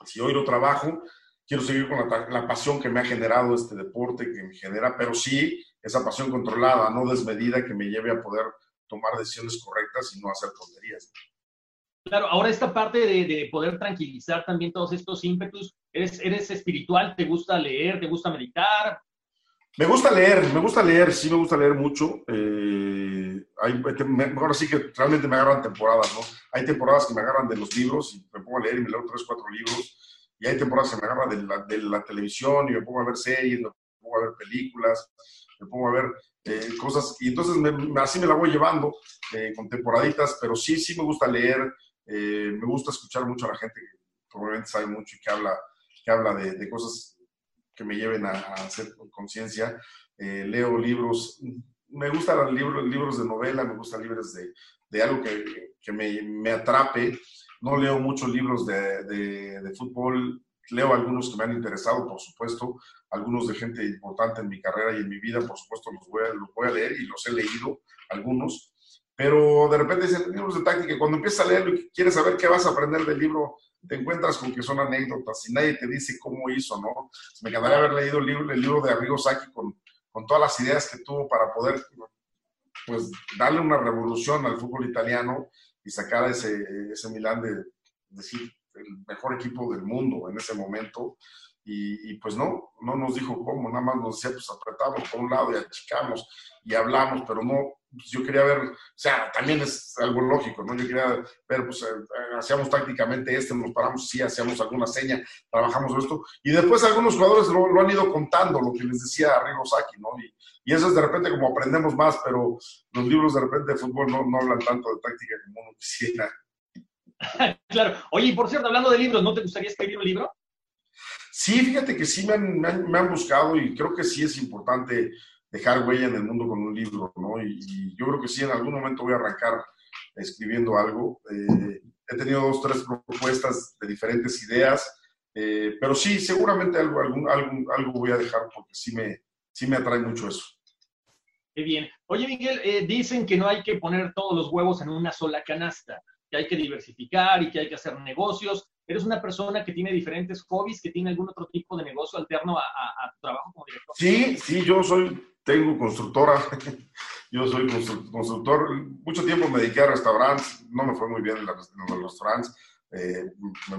Si hoy lo trabajo, quiero seguir con la, la pasión que me ha generado este deporte, que me genera, pero sí esa pasión controlada, no desmedida, que me lleve a poder tomar decisiones correctas y no hacer tonterías. Claro, ahora esta parte de, de, poder tranquilizar también todos estos ímpetus, ¿eres, ¿eres espiritual? ¿Te gusta leer? ¿Te gusta meditar? Me gusta leer, me gusta leer, sí me gusta leer mucho. Eh, hay, sí que realmente me agarran temporadas, ¿no? Hay temporadas que me agarran de los libros y me pongo a leer y me leo tres, cuatro libros. Y hay temporadas que me agarran de la, de la televisión y me pongo a ver series, me pongo a ver películas, me pongo a ver eh, cosas. Y entonces me, así me la voy llevando eh, con temporaditas, pero sí, sí me gusta leer. Eh, me gusta escuchar mucho a la gente que probablemente sabe mucho y que habla, que habla de, de cosas que me lleven a, a hacer conciencia. Eh, leo libros, me gustan los libros, libros de novela, me gustan libros de, de algo que, que me, me, atrape. No leo muchos libros de, de, de, fútbol, leo algunos que me han interesado, por supuesto, algunos de gente importante en mi carrera y en mi vida, por supuesto, los voy a, los voy a leer y los he leído, algunos pero de repente dicen libros de táctica, cuando empiezas a leerlo y quieres saber qué vas a aprender del libro, te encuentras con que son anécdotas y nadie te dice cómo hizo, ¿no? Me encantaría haber leído el libro, el libro de Arrigo Sacchi con, con todas las ideas que tuvo para poder, pues, darle una revolución al fútbol italiano y sacar ese, ese Milán de, decir, el mejor equipo del mundo en ese momento. Y, y, pues no, no nos dijo cómo, nada más nos decía, pues apretamos por un lado y achicamos y hablamos, pero no, pues yo quería ver, o sea, también es algo lógico, ¿no? Yo quería ver, pues, eh, hacíamos tácticamente este, nos paramos, sí, hacíamos alguna seña, trabajamos esto, y después algunos jugadores lo, lo han ido contando, lo que les decía Arrigo Saki, ¿no? Y, y, eso es de repente como aprendemos más, pero los libros de repente de fútbol no, no hablan tanto de táctica como uno quisiera. claro. Oye, y por cierto, hablando de libros, ¿no te gustaría escribir un libro? Sí, fíjate que sí me han, me han, me han buscado y creo que sí es importante dejar huella en el mundo con un libro, ¿no? Y, y, yo creo que sí, en algún momento voy a arrancar escribiendo algo. Eh, he tenido dos, tres propuestas de diferentes ideas, eh, pero sí, seguramente algo, algún, algo, algo voy a dejar porque sí me, sí me atrae mucho eso. Qué bien. Oye, Miguel, eh, dicen que no hay que poner todos los huevos en una sola canasta, que hay que diversificar y que hay que hacer negocios. ¿Eres una persona que tiene diferentes hobbies, que tiene algún otro tipo de negocio alterno a, a, a tu trabajo como director? Sí, sí, yo soy tengo constructora, yo soy constructor, mucho tiempo me dediqué a restaurantes, no me fue muy bien en, los restaurantes, eh,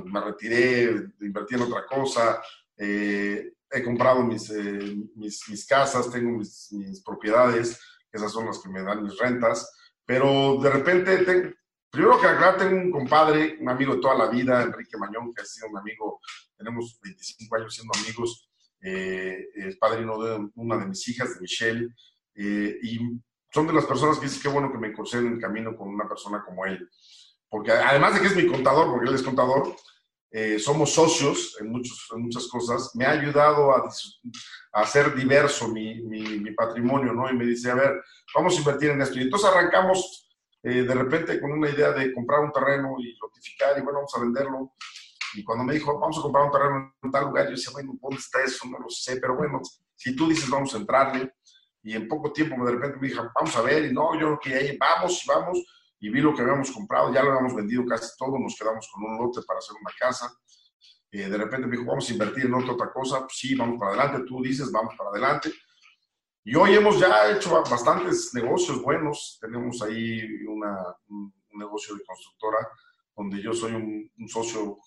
me, retiré, invertí en otra cosa, eh, he comprado mis, eh, mis, mis, casas, tengo mis, propiedades, esas son las que me dan mis rentas, pero de repente, primero que aclarar, tengo un compadre, un amigo de toda la vida, Enrique Mañón, que ha sido un amigo, tenemos 25 años siendo amigos, eh, es padrino de una de mis hijas, Michelle, eh, y son de las personas que dicen qué bueno que me crucé en el camino con una persona como él. Porque además de que es mi contador, porque él es contador, eh, somos socios en, muchos, muchas cosas, me ha ayudado a, a hacer diverso mi, mi, patrimonio, ¿no? Y me dice, a ver, vamos a invertir en esto. Y entonces arrancamos de repente con una idea de comprar un terreno y notificar y bueno, vamos a venderlo. Y cuando me dijo, vamos a comprar un terreno en tal lugar, yo decía, bueno, ¿dónde está eso? No lo sé, pero bueno, si tú dices, vamos a entrarle. Y en poco tiempo de repente me dijo, vamos a ver, y no, yo no quería ir, vamos, vamos. Y vi lo que habíamos comprado, ya lo habíamos vendido casi todo, nos quedamos con un lote para hacer una casa. Eh, de repente me dijo, vamos a invertir en otra, cosa. Pues sí, vamos para adelante, tú dices, vamos para adelante. Y hoy hemos ya hecho bastantes negocios buenos. Tenemos ahí una, un negocio de constructora donde yo soy un, un socio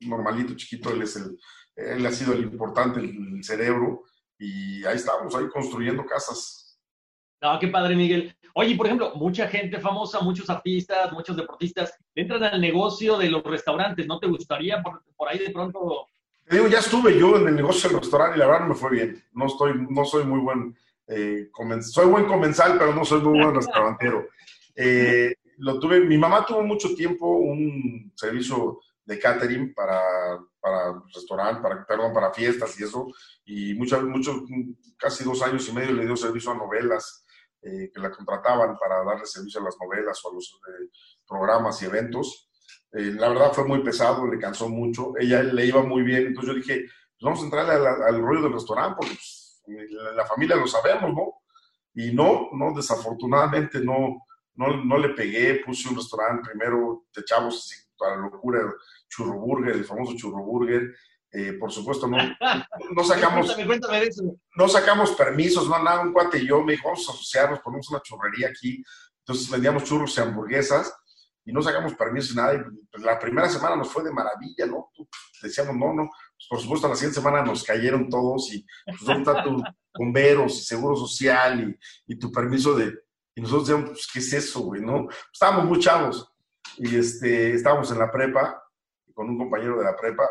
normalito, chiquito, él, es el, él ha sido el importante, el, cerebro, y ahí estamos, ahí construyendo casas. No, qué padre, Miguel. Oye, por ejemplo, mucha gente famosa, muchos artistas, muchos deportistas entran al negocio de los restaurantes. ¿No te gustaría por, por ahí de pronto? Te digo, ya estuve yo en el negocio del restaurante y la verdad no me fue bien. No, estoy, no soy muy buen, eh, soy buen comensal, pero no soy muy buen restaurantero. Eh, lo tuve, mi mamá tuvo mucho tiempo un servicio de catering para, para restaurante, para, perdón, para fiestas y eso, y muchos, muchos, casi dos años y medio le dio servicio a novelas, eh, que la contrataban para darle servicio a las novelas o a los eh, programas y eventos. Eh, la verdad fue muy pesado, le cansó mucho, ella le iba muy bien, entonces yo dije, pues vamos a entrar al, rollo del restaurante, porque pues, la, familia lo sabemos, ¿no? Y no, no, desafortunadamente no, no, no le pegué, puse un restaurante primero de chavos así para la locura, churroburger, el famoso churroburger. Eh, por supuesto, no, no sacamos, no sacamos permisos, no, nada, un cuate y yo me dijo, vamos a asociarnos, ponemos una churrería aquí. Entonces vendíamos churros y hamburguesas y no sacamos permisos y nada. Y pues, la primera semana nos fue de maravilla, ¿no? Decíamos, no, no. Pues, por supuesto, la siguiente semana nos cayeron todos y pues, ¿dónde está tu bomberos y seguro social y, y tu permiso de... Y nosotros decíamos, pues, ¿qué es eso, güey? No, estábamos muy chavos y este, estábamos en la prepa con un compañero de la prepa,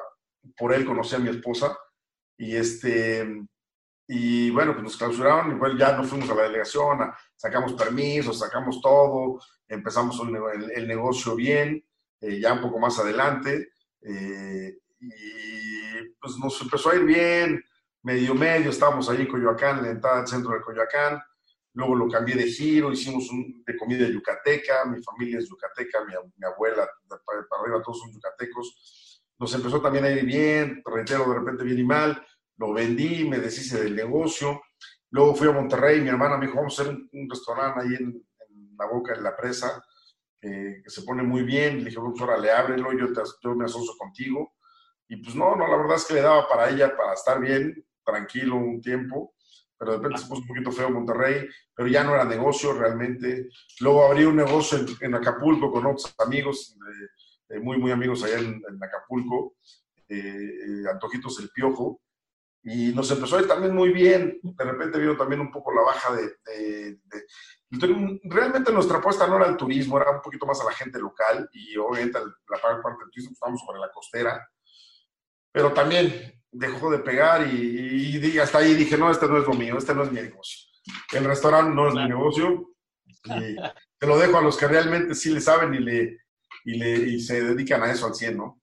por él conocí a mi esposa y este y bueno, pues nos clausuraron y bueno, ya nos fuimos a la delegación, sacamos permisos, sacamos todo, empezamos el, negocio bien, eh, ya un poco más adelante, eh, y pues nos empezó a ir bien, medio medio, estábamos ahí en Coyoacán, en la entrada del centro de Coyoacán, luego lo cambié de giro, hicimos un, de comida yucateca, mi familia es yucateca, mi, mi abuela, para, arriba todos son yucatecos. Nos empezó también a ir bien, reitero, de repente bien y mal, lo vendí, me deshice del negocio. Luego fui a Monterrey, mi hermana me dijo, vamos a hacer un, restaurante ahí en, la boca de la presa, que se pone muy bien. Le dije, doctora, le ábrelo, yo, te, yo me asocio contigo. Y pues no, no, la verdad es que le daba para ella, para estar bien, tranquilo un tiempo pero de repente se puso un poquito feo Monterrey, pero ya no era negocio realmente. Luego abrí un negocio en, Acapulco con otros amigos, muy, muy amigos allá en, Acapulco, eh, eh, Antojitos El Piojo, y nos empezó a ir también muy bien. De repente vino también un poco la baja de... realmente nuestra apuesta no era el turismo, era un poquito más a la gente local y obviamente la parte del turismo estábamos sobre la costera, pero también dejó de pegar y, hasta ahí dije, no, este no es lo mío, este no es mi negocio. El restaurante no es mi negocio y te lo dejo a los que realmente sí le saben y, le, y, le, y se dedican a eso al 100, ¿no?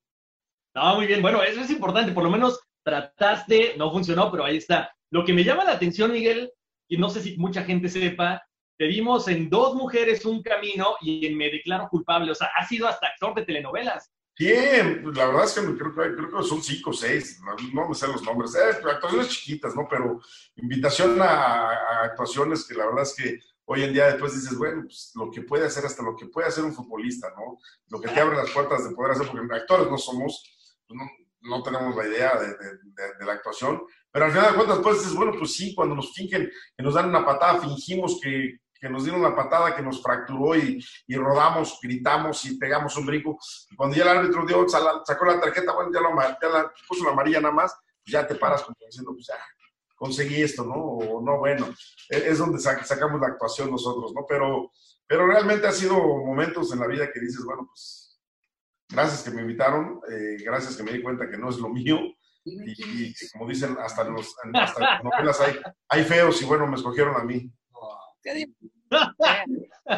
No, muy bien, bueno, eso es importante, por lo menos trataste, no funcionó, pero ahí está. Lo que me llama la atención, Miguel, y no sé si mucha gente sepa, te vimos en dos mujeres un camino y en Me Declaro Culpable, o sea, has sido hasta actor de telenovelas. Bien, la verdad es que creo creo que son cinco o seis, no, me sé los nombres, eh, actuaciones chiquitas, ¿no? Pero invitación a, actuaciones que la verdad es que hoy en día después dices, bueno, pues lo que puede hacer, hasta lo que puede hacer un futbolista, ¿no? Lo que te abre las puertas de poder hacer, porque actores no somos, pues no, tenemos la idea de, de, la actuación, pero al final de cuentas, pues dices, bueno, pues sí, cuando nos fingen, que nos dan una patada, fingimos que, que nos dieron una patada que nos fracturó y, y, rodamos, gritamos y pegamos un brinco. Y cuando ya el árbitro dio, sacó la tarjeta, bueno, ya, lo, ya la, puso la amarilla nada más, pues ya te paras como diciendo, pues ya, conseguí esto, ¿no? O no, bueno, e, es donde sacamos la actuación nosotros, ¿no? Pero, pero realmente ha sido momentos en la vida que dices, bueno, pues gracias que me invitaron, eh, gracias que me di cuenta que no es lo mío, Y, como dicen, hasta, los, hasta las novelas hay, hay feos y bueno, me escogieron a mí.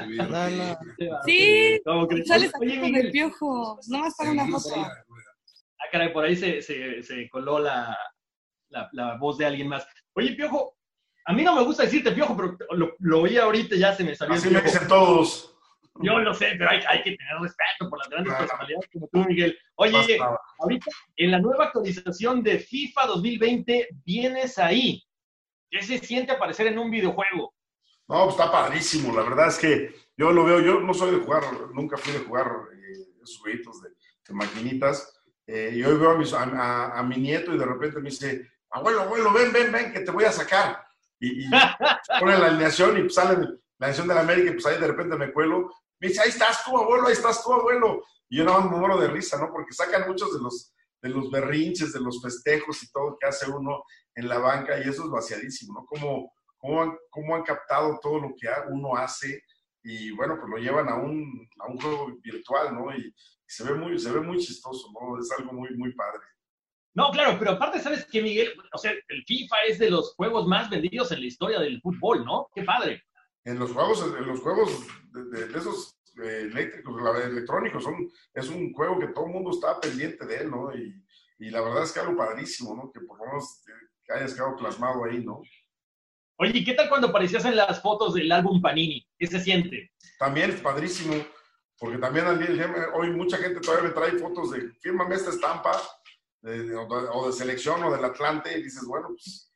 No, no. Sí, sales aquí con el piojo, no más para una foto. Ah, caray, por ahí se, se, se coló la, la, la, voz de alguien más. Oye, piojo, a mí no me gusta decirte piojo, pero lo, lo oí ahorita ya se me salió. Así me dicen todos. Yo lo sé, pero hay, hay, que tener respeto por las grandes personalidades como tú, Miguel. Oye, ahorita en la nueva actualización de FIFA 2020 vienes ahí. ¿Qué se siente aparecer en un videojuego? No, pues está padrísimo. La verdad es que yo lo veo, yo no soy de jugar, nunca fui de jugar eh, esos de, maquinitas. Eh, yo veo a, a, mi nieto y de repente me dice, abuelo, abuelo, ven, ven, ven, que te voy a sacar. Y, pone la alineación y sale la alineación de la América y pues ahí de repente me cuelo me dice, ahí estás tú, abuelo, ahí estás tú, abuelo. Y yo nada más me muero de risa, ¿no? Porque sacan muchos de los, de los berrinches, de los festejos y todo que hace uno en la banca y eso es vaciadísimo, ¿no? Cómo, cómo, han, cómo han captado todo lo que uno hace y bueno, pues lo llevan a un, a un juego virtual, ¿no? Y, se, ve muy, se ve muy chistoso, ¿no? Es algo muy, muy padre. No, claro, pero aparte, ¿sabes qué, Miguel? O sea, el FIFA es de los juegos más vendidos en la historia del fútbol, ¿no? Qué padre en los juegos, en los juegos de, esos eh, eléctricos, electrónicos, son, es un juego que todo el mundo está pendiente de él, ¿no? Y, y, la verdad es que algo padrísimo, ¿no? Que por lo menos que hayas quedado plasmado ahí, ¿no? Oye, ¿y qué tal cuando aparecías en las fotos del álbum Panini? ¿Qué se siente? También es padrísimo, porque también hoy mucha gente todavía me trae fotos de, fírmame esta estampa, o de selección o del Atlante, y dices, bueno, pues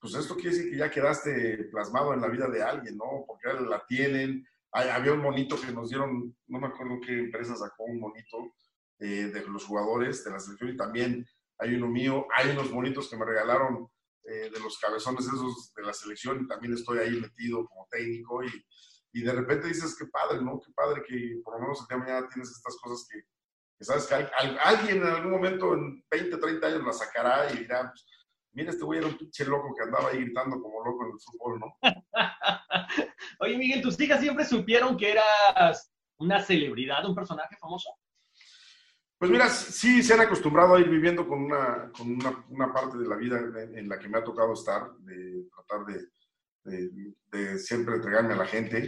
pues esto quiere decir que ya quedaste plasmado en la vida de alguien, ¿no? Porque la tienen. había un monito que nos dieron, no me acuerdo qué empresa sacó un monito eh, de los jugadores de la selección y también hay uno mío. Hay unos monitos que me regalaron eh, de los cabezones esos de la selección y también estoy ahí metido como técnico y, y de repente dices, qué padre, ¿no? Qué padre que por lo menos el día de mañana tienes estas cosas que, sabes que alguien en algún momento en 20, 30 años la sacará y dirá, pues, mira, este güey era un pinche loco que andaba ahí gritando como loco en el fútbol, ¿no? Oye, Miguel, ¿tus hijas siempre supieron que eras una celebridad, un personaje famoso? Pues mira, sí se han acostumbrado a ir viviendo con una, con una, una parte de la vida en, la que me ha tocado estar, de tratar de, de, siempre entregarme a la gente.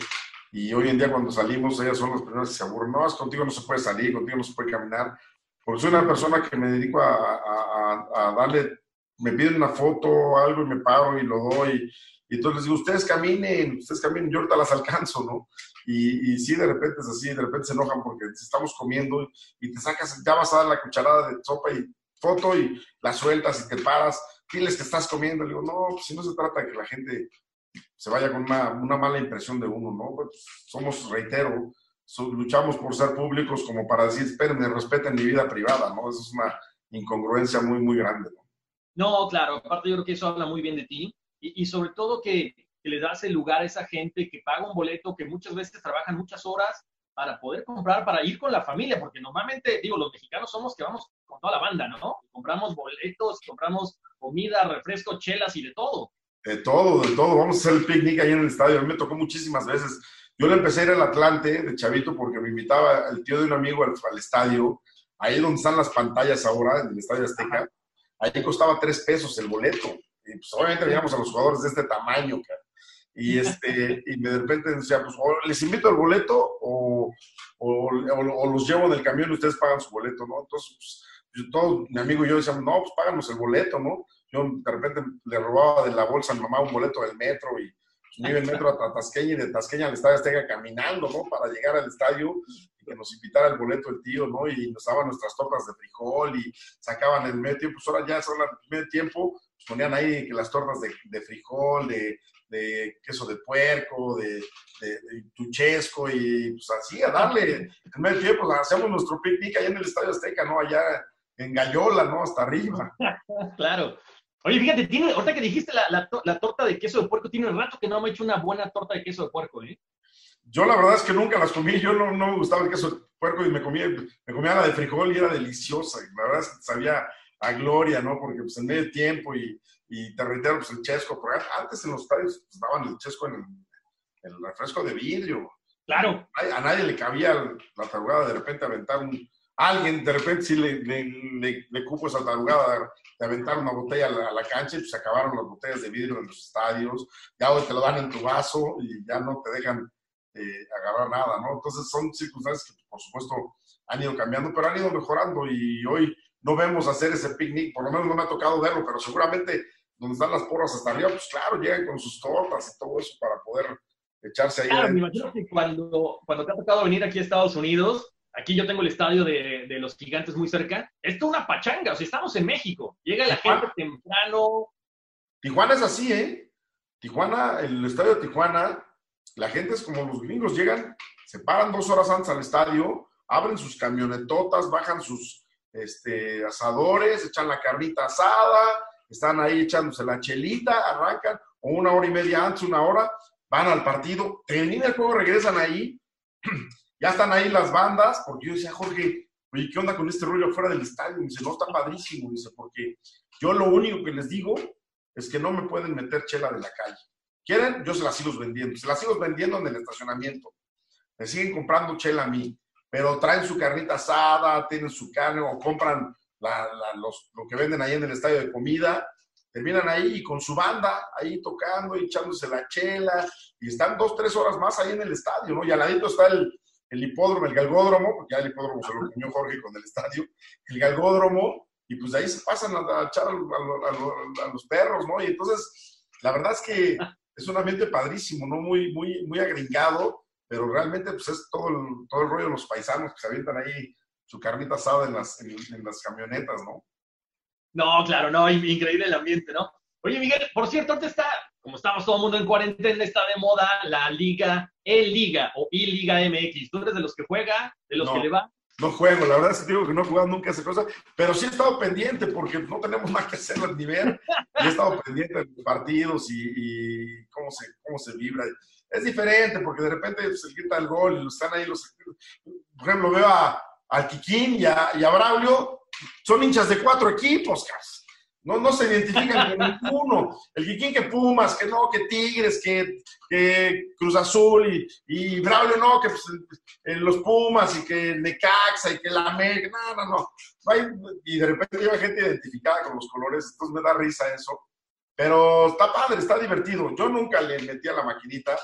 Y hoy en día cuando salimos, ellas son las primeras que se aburren. No, contigo no se puede salir, contigo no se puede caminar. Porque soy una persona que me dedico a, a, a darle me piden una foto algo y me paro y lo doy. Y entonces les digo, ustedes caminen, ustedes caminen, yo ahorita las alcanzo, ¿no? Y, sí, de repente es así, de repente se enojan porque estamos comiendo y te sacas, ya vas a dar la cucharada de sopa y foto y la sueltas y te paras, diles que estás comiendo. Le digo, no, pues si no se trata de que la gente se vaya con una, una mala impresión de uno, ¿no? Pues somos, reitero, luchamos por ser públicos como para decir, espérenme, respeten mi vida privada, ¿no? Eso es una incongruencia muy, muy grande, ¿no? No, claro, aparte yo creo que eso habla muy bien de ti y, sobre todo que, le das el lugar a esa gente que paga un boleto, que muchas veces trabajan muchas horas para poder comprar, para ir con la familia, porque normalmente, digo, los mexicanos somos que vamos con toda la banda, ¿no? Compramos boletos, compramos comida, refresco, chelas y de todo. De todo, de todo. Vamos a hacer el picnic ahí en el estadio. A mí me tocó muchísimas veces. Yo le empecé a ir al Atlante de chavito porque me invitaba el tío de un amigo al, al estadio, ahí donde están las pantallas ahora, en el Estadio Azteca. Ahí costaba tres pesos el boleto. Y pues obviamente veíamos a los jugadores de este tamaño, Y, este, y de repente decía, pues les invito al boleto o, o, los llevo en el camión y ustedes pagan su boleto, ¿no? Entonces, pues, yo, todo, mi amigo y yo decíamos, no, pues páganos el boleto, ¿no? Yo de repente le robaba de la bolsa a mi mamá un boleto del metro y pues, me iba el metro a Tasqueña y de Tasqueña al estadio Azteca caminando, ¿no? Para llegar al estadio que nos invitara el boleto el tío, ¿no? Y nos daban nuestras tortas de frijol y sacaban el medio tiempo, pues ahora ya son el medio tiempo, ponían ahí que las tortas de, de frijol, de, de, queso de puerco, de, de, tuchesco y pues así, a darle el medio tiempo, pues, hacemos nuestro picnic allá en el Estadio Azteca, ¿no? Allá en Gallola, ¿no? Hasta arriba. claro. Oye, fíjate, tiene, ahorita que dijiste la, la, la, torta de queso de puerco, tiene un rato que no me he hecho una buena torta de queso de puerco, ¿eh? Yo la verdad es que nunca las comí, yo no, no me gustaba el queso de puerco y me comía, me comía la de frijol y era deliciosa. La verdad es que sabía a gloria, ¿no? Porque pues en medio tiempo y, y te reitero, pues el chesco, porque antes en los estadios pues, daban el chesco en el, refresco de vidrio. Claro. A, nadie le cabía la tarugada de repente aventar un, alguien de repente sí le, le, le, cupo esa tarugada de aventar una botella a la, cancha y pues se acabaron las botellas de vidrio en los estadios, ya hoy te lo dan en tu vaso y ya no te dejan eh, agarrar nada, ¿no? Entonces son circunstancias que por supuesto han ido cambiando, pero han ido mejorando y hoy no vemos hacer ese picnic, por lo menos no me ha tocado verlo, pero seguramente donde están las porras hasta arriba, pues claro, llegan con sus tortas y todo eso para poder echarse ahí. Claro, me imagino que cuando, cuando te ha tocado venir aquí a Estados Unidos, aquí yo tengo el estadio de, de los gigantes muy cerca, esto es una pachanga, o sea, estamos en México, llega la gente temprano. Tijuana es así, ¿eh? Tijuana, el estadio de Tijuana, la gente es como los gringos, llegan, se paran dos horas antes al estadio, abren sus camionetotas, bajan sus este, asadores, echan la carnita asada, están ahí echándose la chelita, arrancan, o una hora y media antes, una hora, van al partido, termina el juego, regresan ahí, ya están ahí las bandas, porque yo decía, Jorge, oye, ¿qué onda con este rollo fuera del estadio? Me dice, no, está padrísimo, dice, porque yo lo único que les digo es que no me pueden meter chela de la calle. ¿Quieren? Yo se las sigo vendiendo. Se las sigo vendiendo en el estacionamiento. Me siguen comprando chela a mí, pero traen su carnita asada, tienen su carne o compran lo que venden ahí en el estadio de comida. Terminan ahí con su banda, ahí tocando y echándose la chela, y están dos, tres horas más ahí en el estadio, ¿no? Y al ladito está el, hipódromo, el galgódromo, porque ya el hipódromo se lo comió Jorge con el estadio, el galgódromo, y pues de ahí se pasan a, echar a, los perros, ¿no? Y entonces, la verdad es que es un ambiente padrísimo, ¿no? Muy, muy, muy agringado, pero realmente pues es todo el, todo el rollo de los paisanos que se avientan ahí su carnita asada en las, en, las camionetas, ¿no? No, claro, no, increíble el ambiente, ¿no? Oye, Miguel, por cierto, ahorita está, como estamos todo el mundo en cuarentena, está de moda la Liga, el Liga o I-Liga MX. ¿Tú eres de los que juega, de los que le va? No juego, la verdad es que digo que no he jugado nunca esa cosa, pero sí he estado pendiente porque no tenemos más que hacer al nivel. Y he estado pendiente de los partidos y, cómo, se, cómo se vibra. Es diferente porque de repente se quita el gol y están ahí los. Por ejemplo, veo a, al Kikín y a, y a Braulio, son hinchas de cuatro equipos, casi. No, no se identifican con ninguno. El Kikín que Pumas, que no, que Tigres, que, que Cruz Azul y, y Braulio no, que pues, los Pumas y que Necaxa y que la América. No, no, no. y de repente lleva gente identificada con los colores, entonces me da risa eso. Pero está padre, está divertido. Yo nunca le metí a la maquinita,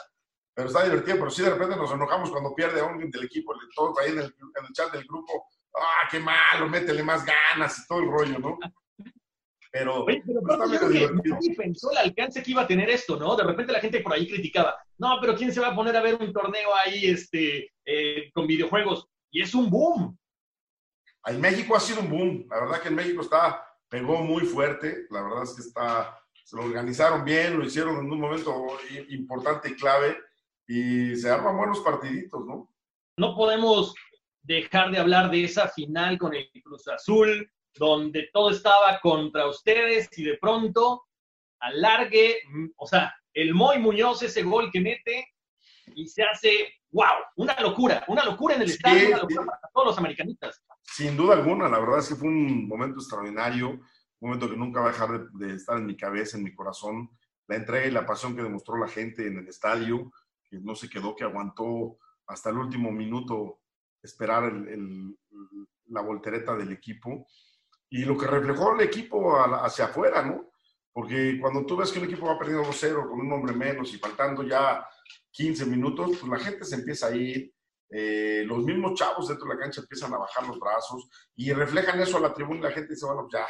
pero está divertido. Pero sí, de repente nos enojamos cuando pierde a alguien del equipo, todos ahí en el, en el chat del grupo. ¡Ah, qué malo! Métele más ganas y todo el rollo, ¿no? Pero, Oye, pero nadie pensó el alcance que iba a tener esto, ¿no? De repente la gente por ahí criticaba, no, pero ¿quién se va a poner a ver un torneo ahí este, eh, con videojuegos? Y es un boom. En México ha sido un boom. La verdad que en México está, pegó muy fuerte. La verdad es que está, se lo organizaron bien, lo hicieron en un momento importante y clave y se arman buenos partiditos, ¿no? No podemos dejar de hablar de esa final con el Cruz Azul, donde todo estaba contra ustedes y de pronto alargue, o sea, el Moy Muñoz ese gol que mete y se hace, wow, una locura, una locura en el estadio, una locura para todos los americanistas. Sin duda alguna, la verdad es que fue un momento extraordinario, un momento que nunca va a dejar de, estar en mi cabeza, en mi corazón, la entrega y la pasión que demostró la gente en el estadio, que no se quedó, que aguantó hasta el último minuto esperar la voltereta del equipo y lo que reflejó el equipo hacia afuera, ¿no? Porque cuando tú ves que un equipo va perdiendo 2-0 con un hombre menos y faltando ya 15 minutos, pues la gente se empieza a ir, eh, los mismos chavos dentro de la cancha empiezan a bajar los brazos y reflejan eso a la tribuna y la gente dice, bueno, ya,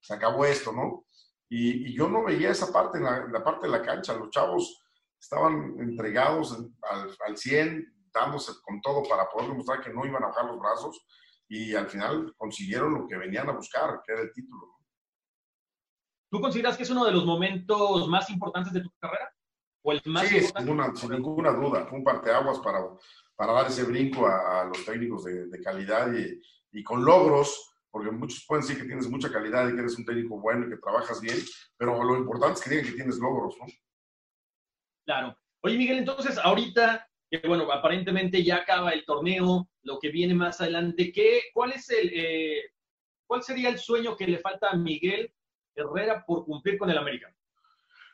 se acabó esto, ¿no? Y, yo no veía esa parte, en la, parte de la cancha, los chavos estaban entregados al, al 100, dándose con todo para poder demostrar que no iban a bajar los brazos y al final consiguieron lo que venían a buscar, que era el título. ¿Tú consideras que es uno de los momentos más importantes de tu carrera? ¿O el más sí, sin ninguna, sin ninguna, duda. Fue un parteaguas para, para dar ese brinco a, los técnicos de, calidad y, y, con logros, porque muchos pueden decir que tienes mucha calidad y que eres un técnico bueno y que trabajas bien, pero lo importante es que digan que tienes logros, ¿no? Claro. Oye, Miguel, entonces ahorita que bueno, aparentemente ya acaba el torneo, lo que viene más adelante, ¿qué, cuál, es el, eh, ¿cuál sería el sueño que le falta a Miguel Herrera por cumplir con el América?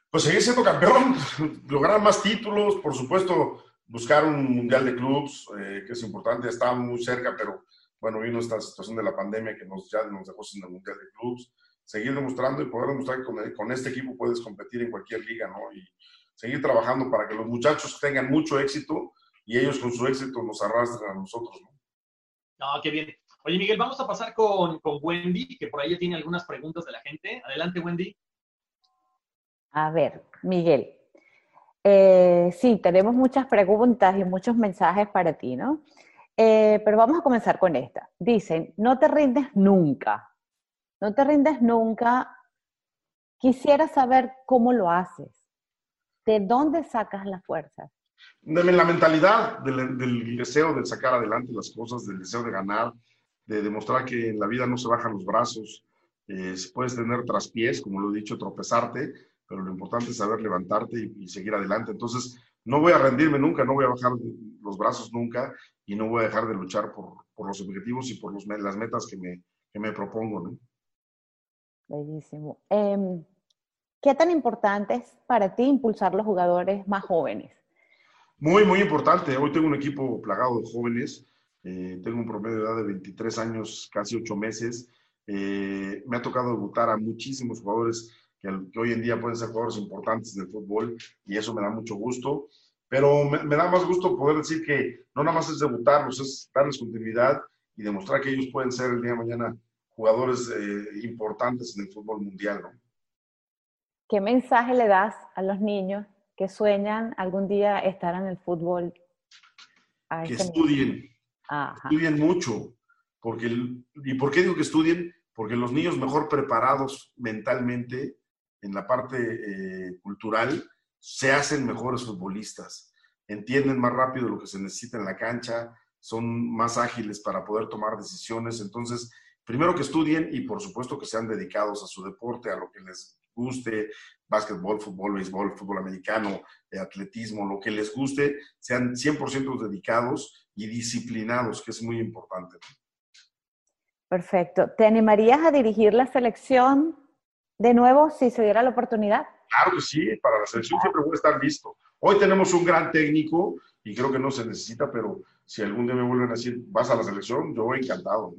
Pues seguir siendo campeón, lograr más títulos, por supuesto, buscar un mundial de clubs, eh, que es importante, está muy cerca, pero bueno, vino esta situación de la pandemia que nos, ya nos dejó sin el Mundial de Clubs, seguir demostrando y poder demostrar que con, con, este equipo puedes competir en cualquier liga, ¿no? Y seguir trabajando para que los muchachos tengan mucho éxito y ellos con su éxito nos arrastren a nosotros, ¿no? No, qué bien. Oye, Miguel, vamos a pasar con, con Wendy, que por ahí ya tiene algunas preguntas de la gente. Adelante, Wendy. A ver, Miguel. Eh, sí, tenemos muchas preguntas y muchos mensajes para ti, ¿no? Eh, pero vamos a comenzar con esta. Dicen, no te rindes nunca. No te rindes nunca. Quisiera saber cómo lo haces. ¿De dónde sacas las fuerzas? De la mentalidad, del, del deseo de sacar adelante las cosas, del deseo de ganar, de demostrar que en la vida no se bajan los brazos, eh, puedes tener traspiés, como lo he dicho, tropezarte, pero lo importante es saber levantarte y, seguir adelante. Entonces, no voy a rendirme nunca, no voy a bajar los brazos nunca y no voy a dejar de luchar por, por los objetivos y por los, las metas que me, que me propongo. ¿no? Bellísimo. Em, ¿Qué tan importante es para ti impulsar los jugadores más jóvenes? Muy, muy importante. Hoy tengo un equipo plagado de jóvenes eh, tengo un promedio de edad de 23 años, casi 8 meses. Eh, me ha tocado debutar a muchísimos jugadores que, hoy en día pueden ser jugadores importantes del fútbol y eso me da mucho gusto. Pero me, da más gusto poder decir que no nada más es debutarlos, es darles continuidad y demostrar que ellos pueden ser el día de mañana jugadores eh, importantes en el fútbol mundial. ¿no? ¿Qué mensaje le das a los niños que sueñan algún día estar en el fútbol? que estudien, Estudien mucho. Porque, ¿Y por qué digo que estudien? Porque los niños mejor preparados mentalmente en la parte eh, cultural se hacen mejores futbolistas, entienden más rápido lo que se necesita en la cancha, son más ágiles para poder tomar decisiones. Entonces, primero que estudien y por supuesto que sean dedicados a su deporte, a lo que les guste, básquetbol, fútbol, béisbol, fútbol americano, eh, atletismo, lo que les guste, sean 100% dedicados y disciplinados, que es muy importante. Perfecto. ¿Te animarías a dirigir la selección de nuevo si se diera la oportunidad? Claro que sí, para la selección siempre voy a estar listo. Hoy tenemos un gran técnico y creo que no se necesita, pero si algún día me vuelven a decir, vas a la selección, yo encantado.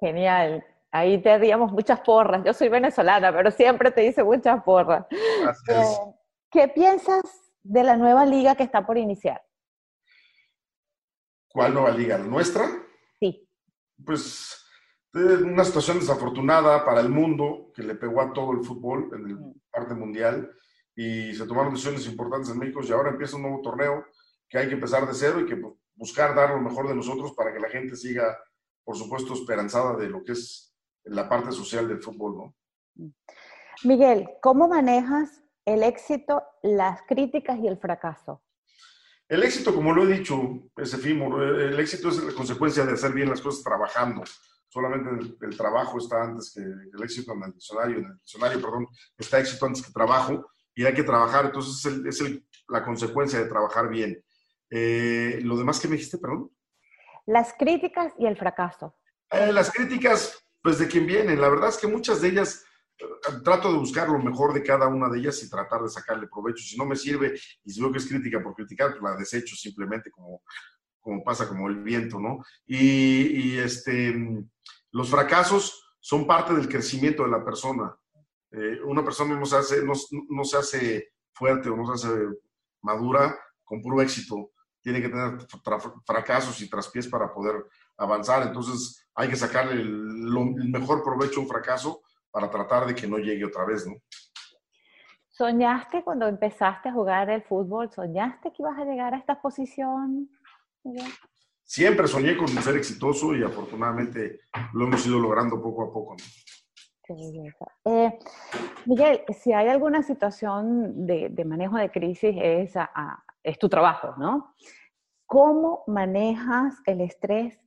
Genial. Ahí te haríamos muchas porras. Yo soy venezolana, pero siempre te dice muchas porras. Gracias. Eh, ¿Qué piensas de la nueva liga que está por iniciar? ¿Cuál nueva liga? ¿La nuestra? Sí. Pues una situación desafortunada para el mundo que le pegó a todo el fútbol en el mm. parte mundial y se tomaron decisiones importantes en México y ahora empieza un nuevo torneo que hay que empezar de cero y que buscar dar lo mejor de nosotros para que la gente siga, por supuesto, esperanzada de lo que es la parte social del fútbol, ¿no? Miguel, ¿cómo manejas el éxito, las críticas y el fracaso? El éxito, como lo he dicho, es efímero. El éxito es la consecuencia de hacer bien las cosas trabajando. Solamente el, trabajo está antes que el éxito en el diccionario. En el diccionario, perdón, está éxito antes que trabajo y hay que trabajar. Entonces es, la consecuencia de trabajar bien. Eh, ¿Lo demás que me dijiste, perdón? Las críticas y el fracaso. Eh, las críticas, pues de quién vienen. La verdad es que muchas de ellas trato de buscar lo mejor de cada una de ellas y tratar de sacarle provecho. Si no me sirve y si veo que es crítica por criticar, pues la desecho simplemente como, como pasa como el viento, ¿no? Y, este, los fracasos son parte del crecimiento de la persona. Eh, una persona no se, hace, no, se hace fuerte o no se hace madura con puro éxito. Tiene que tener fracasos y traspiés para poder avanzar. Entonces hay que sacarle el, el mejor provecho a un fracaso para tratar de que no llegue otra vez, ¿no? ¿Soñaste cuando empezaste a jugar el fútbol? ¿Soñaste que ibas a llegar a esta posición? Siempre soñé con ser exitoso y afortunadamente lo hemos ido logrando poco a poco. Eh, Miguel, si hay alguna situación de, manejo de crisis, es, es tu trabajo, ¿no? ¿Cómo manejas el estrés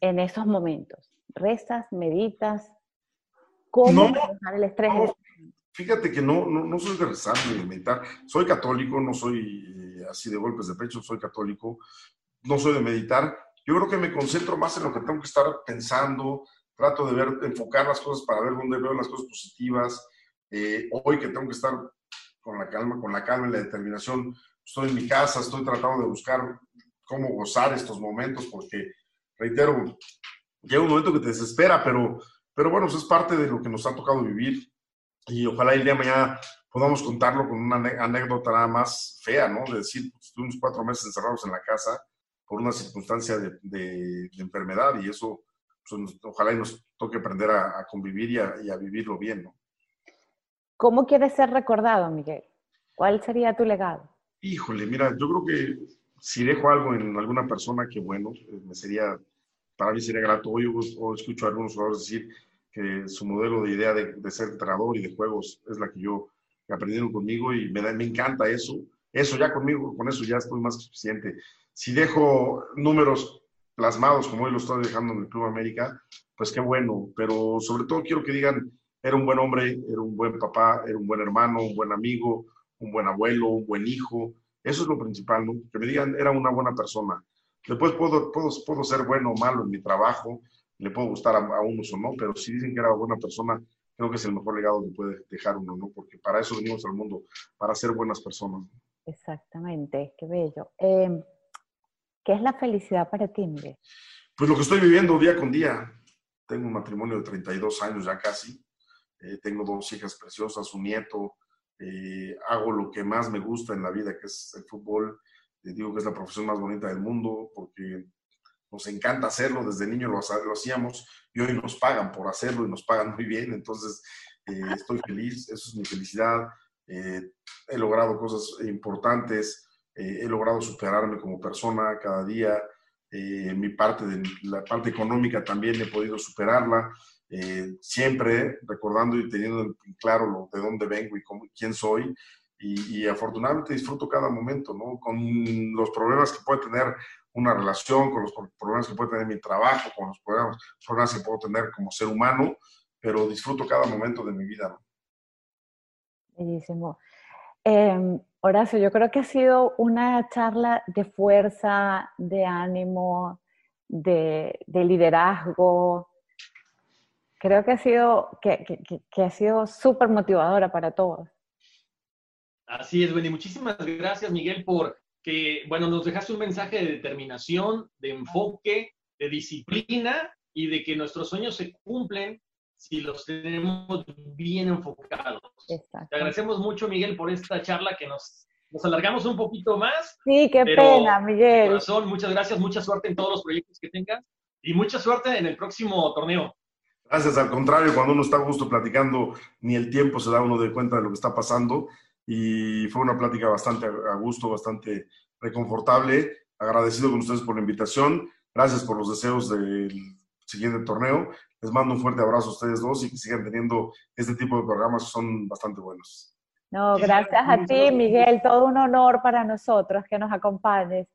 en esos momentos? ¿Rezas, meditas, ¿Cómo no, el estrés? fíjate que no, no, soy de rezar ni de meditar. Soy católico, no soy eh, así de golpes de pecho, soy católico. No soy de meditar. Yo creo que me concentro más en lo que tengo que estar pensando. Trato de ver, enfocar las cosas para ver dónde veo las cosas positivas. Eh, hoy que tengo que estar con la calma, con la calma y la determinación, estoy en mi casa, estoy tratando de buscar cómo gozar estos momentos porque reitero, llega un momento que te desespera, pero, pero bueno, eso es parte de lo que nos ha tocado vivir y ojalá el día de mañana podamos contarlo con una anécdota nada más fea, ¿no? De decir, pues, estuvimos cuatro meses encerrados en la casa por una circunstancia de, de, enfermedad y eso, pues, ojalá y nos toque aprender a, convivir y a, y a, vivirlo bien, ¿no? ¿Cómo quieres ser recordado, Miguel? ¿Cuál sería tu legado? Híjole, mira, yo creo que si dejo algo en alguna persona, que bueno, eh, me sería, para mí sería grato. Hoy o escucho a algunos jugadores decir que su modelo de idea de, ser entrenador y de juegos es la que yo que aprendieron conmigo y me, me encanta eso. Eso ya conmigo, con eso ya estoy más que suficiente. Si dejo números plasmados como hoy lo estoy dejando en el Club América, pues qué bueno, pero sobre todo quiero que digan, era un buen hombre, era un buen papá, era un buen hermano, un buen amigo, un buen abuelo, un buen hijo. Eso es lo principal, ¿no? Que me digan, era una buena persona. Después puedo, puedo, puedo ser bueno o malo en mi trabajo, le puedo gustar a, unos o no, pero si dicen que era buena persona, creo que es el mejor legado que puede dejar uno, ¿no? Porque para eso venimos al mundo, para ser buenas personas. Exactamente, qué bello. Em, ¿Qué es la felicidad para ti, Miguel? Pues lo que estoy viviendo día con día. Tengo un matrimonio de 32 años ya casi. Eh, tengo dos hijas preciosas, un nieto. Eh, hago lo que más me gusta en la vida, que es el fútbol. Eh, digo que es la profesión más bonita del mundo porque nos encanta hacerlo, desde niño lo, hacíamos y hoy nos pagan por hacerlo y nos pagan muy bien, entonces eh, estoy feliz, eso es mi felicidad, eh, he logrado cosas importantes, he logrado superarme como persona cada día, mi parte de la parte económica también he podido superarla, siempre recordando y teniendo claro lo, de dónde vengo y cómo, quién soy, y, y, afortunadamente disfruto cada momento, ¿no? Con los problemas que puede tener una relación, con los problemas que puede tener mi trabajo, con los problemas, problemas que puedo tener como ser humano, pero disfruto cada momento de mi vida. Bellísimo. Eh, Horacio, yo creo que ha sido una charla de fuerza, de ánimo, de, de liderazgo. Creo que ha sido, que, que, que ha sido súper motivadora para todos. Así es, Wendy. Muchísimas gracias, Miguel, por que, bueno, nos dejaste un mensaje de determinación, de enfoque, de disciplina y de que nuestros sueños se cumplen si los tenemos bien enfocados. Te agradecemos mucho, Miguel, por esta charla que nos, nos alargamos un poquito más. Sí, qué pena, Miguel. Corazón, muchas gracias, mucha suerte en todos los proyectos que tengas y mucha suerte en el próximo torneo. Gracias, al contrario, cuando uno está a gusto platicando, ni el tiempo se da uno de cuenta de lo que está pasando y fue una plática bastante a gusto, bastante reconfortable. Agradecido con ustedes por la invitación. Gracias por los deseos del siguiente torneo. Les mando un fuerte abrazo a ustedes dos y que sigan teniendo este tipo de programas que son bastante buenos. No, gracias a ti, Miguel. Todo un honor para nosotros que nos acompañes.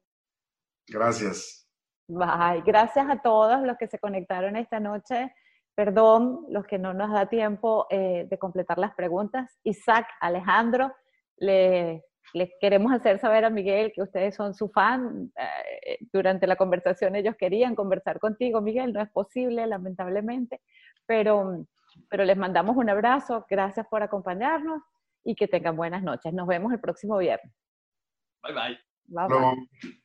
Gracias. Bye. Gracias a todos los que se conectaron esta noche. Perdón, los que no nos da tiempo eh, de completar las preguntas. Isaac, Alejandro, le, queremos hacer saber a Miguel que ustedes son su fan. Eh, durante la conversación ellos querían conversar contigo, Miguel, no es posible, lamentablemente, pero, pero les mandamos un abrazo, gracias por acompañarnos y que tengan buenas noches. Nos vemos el próximo viernes. Bye bye. Bye bye.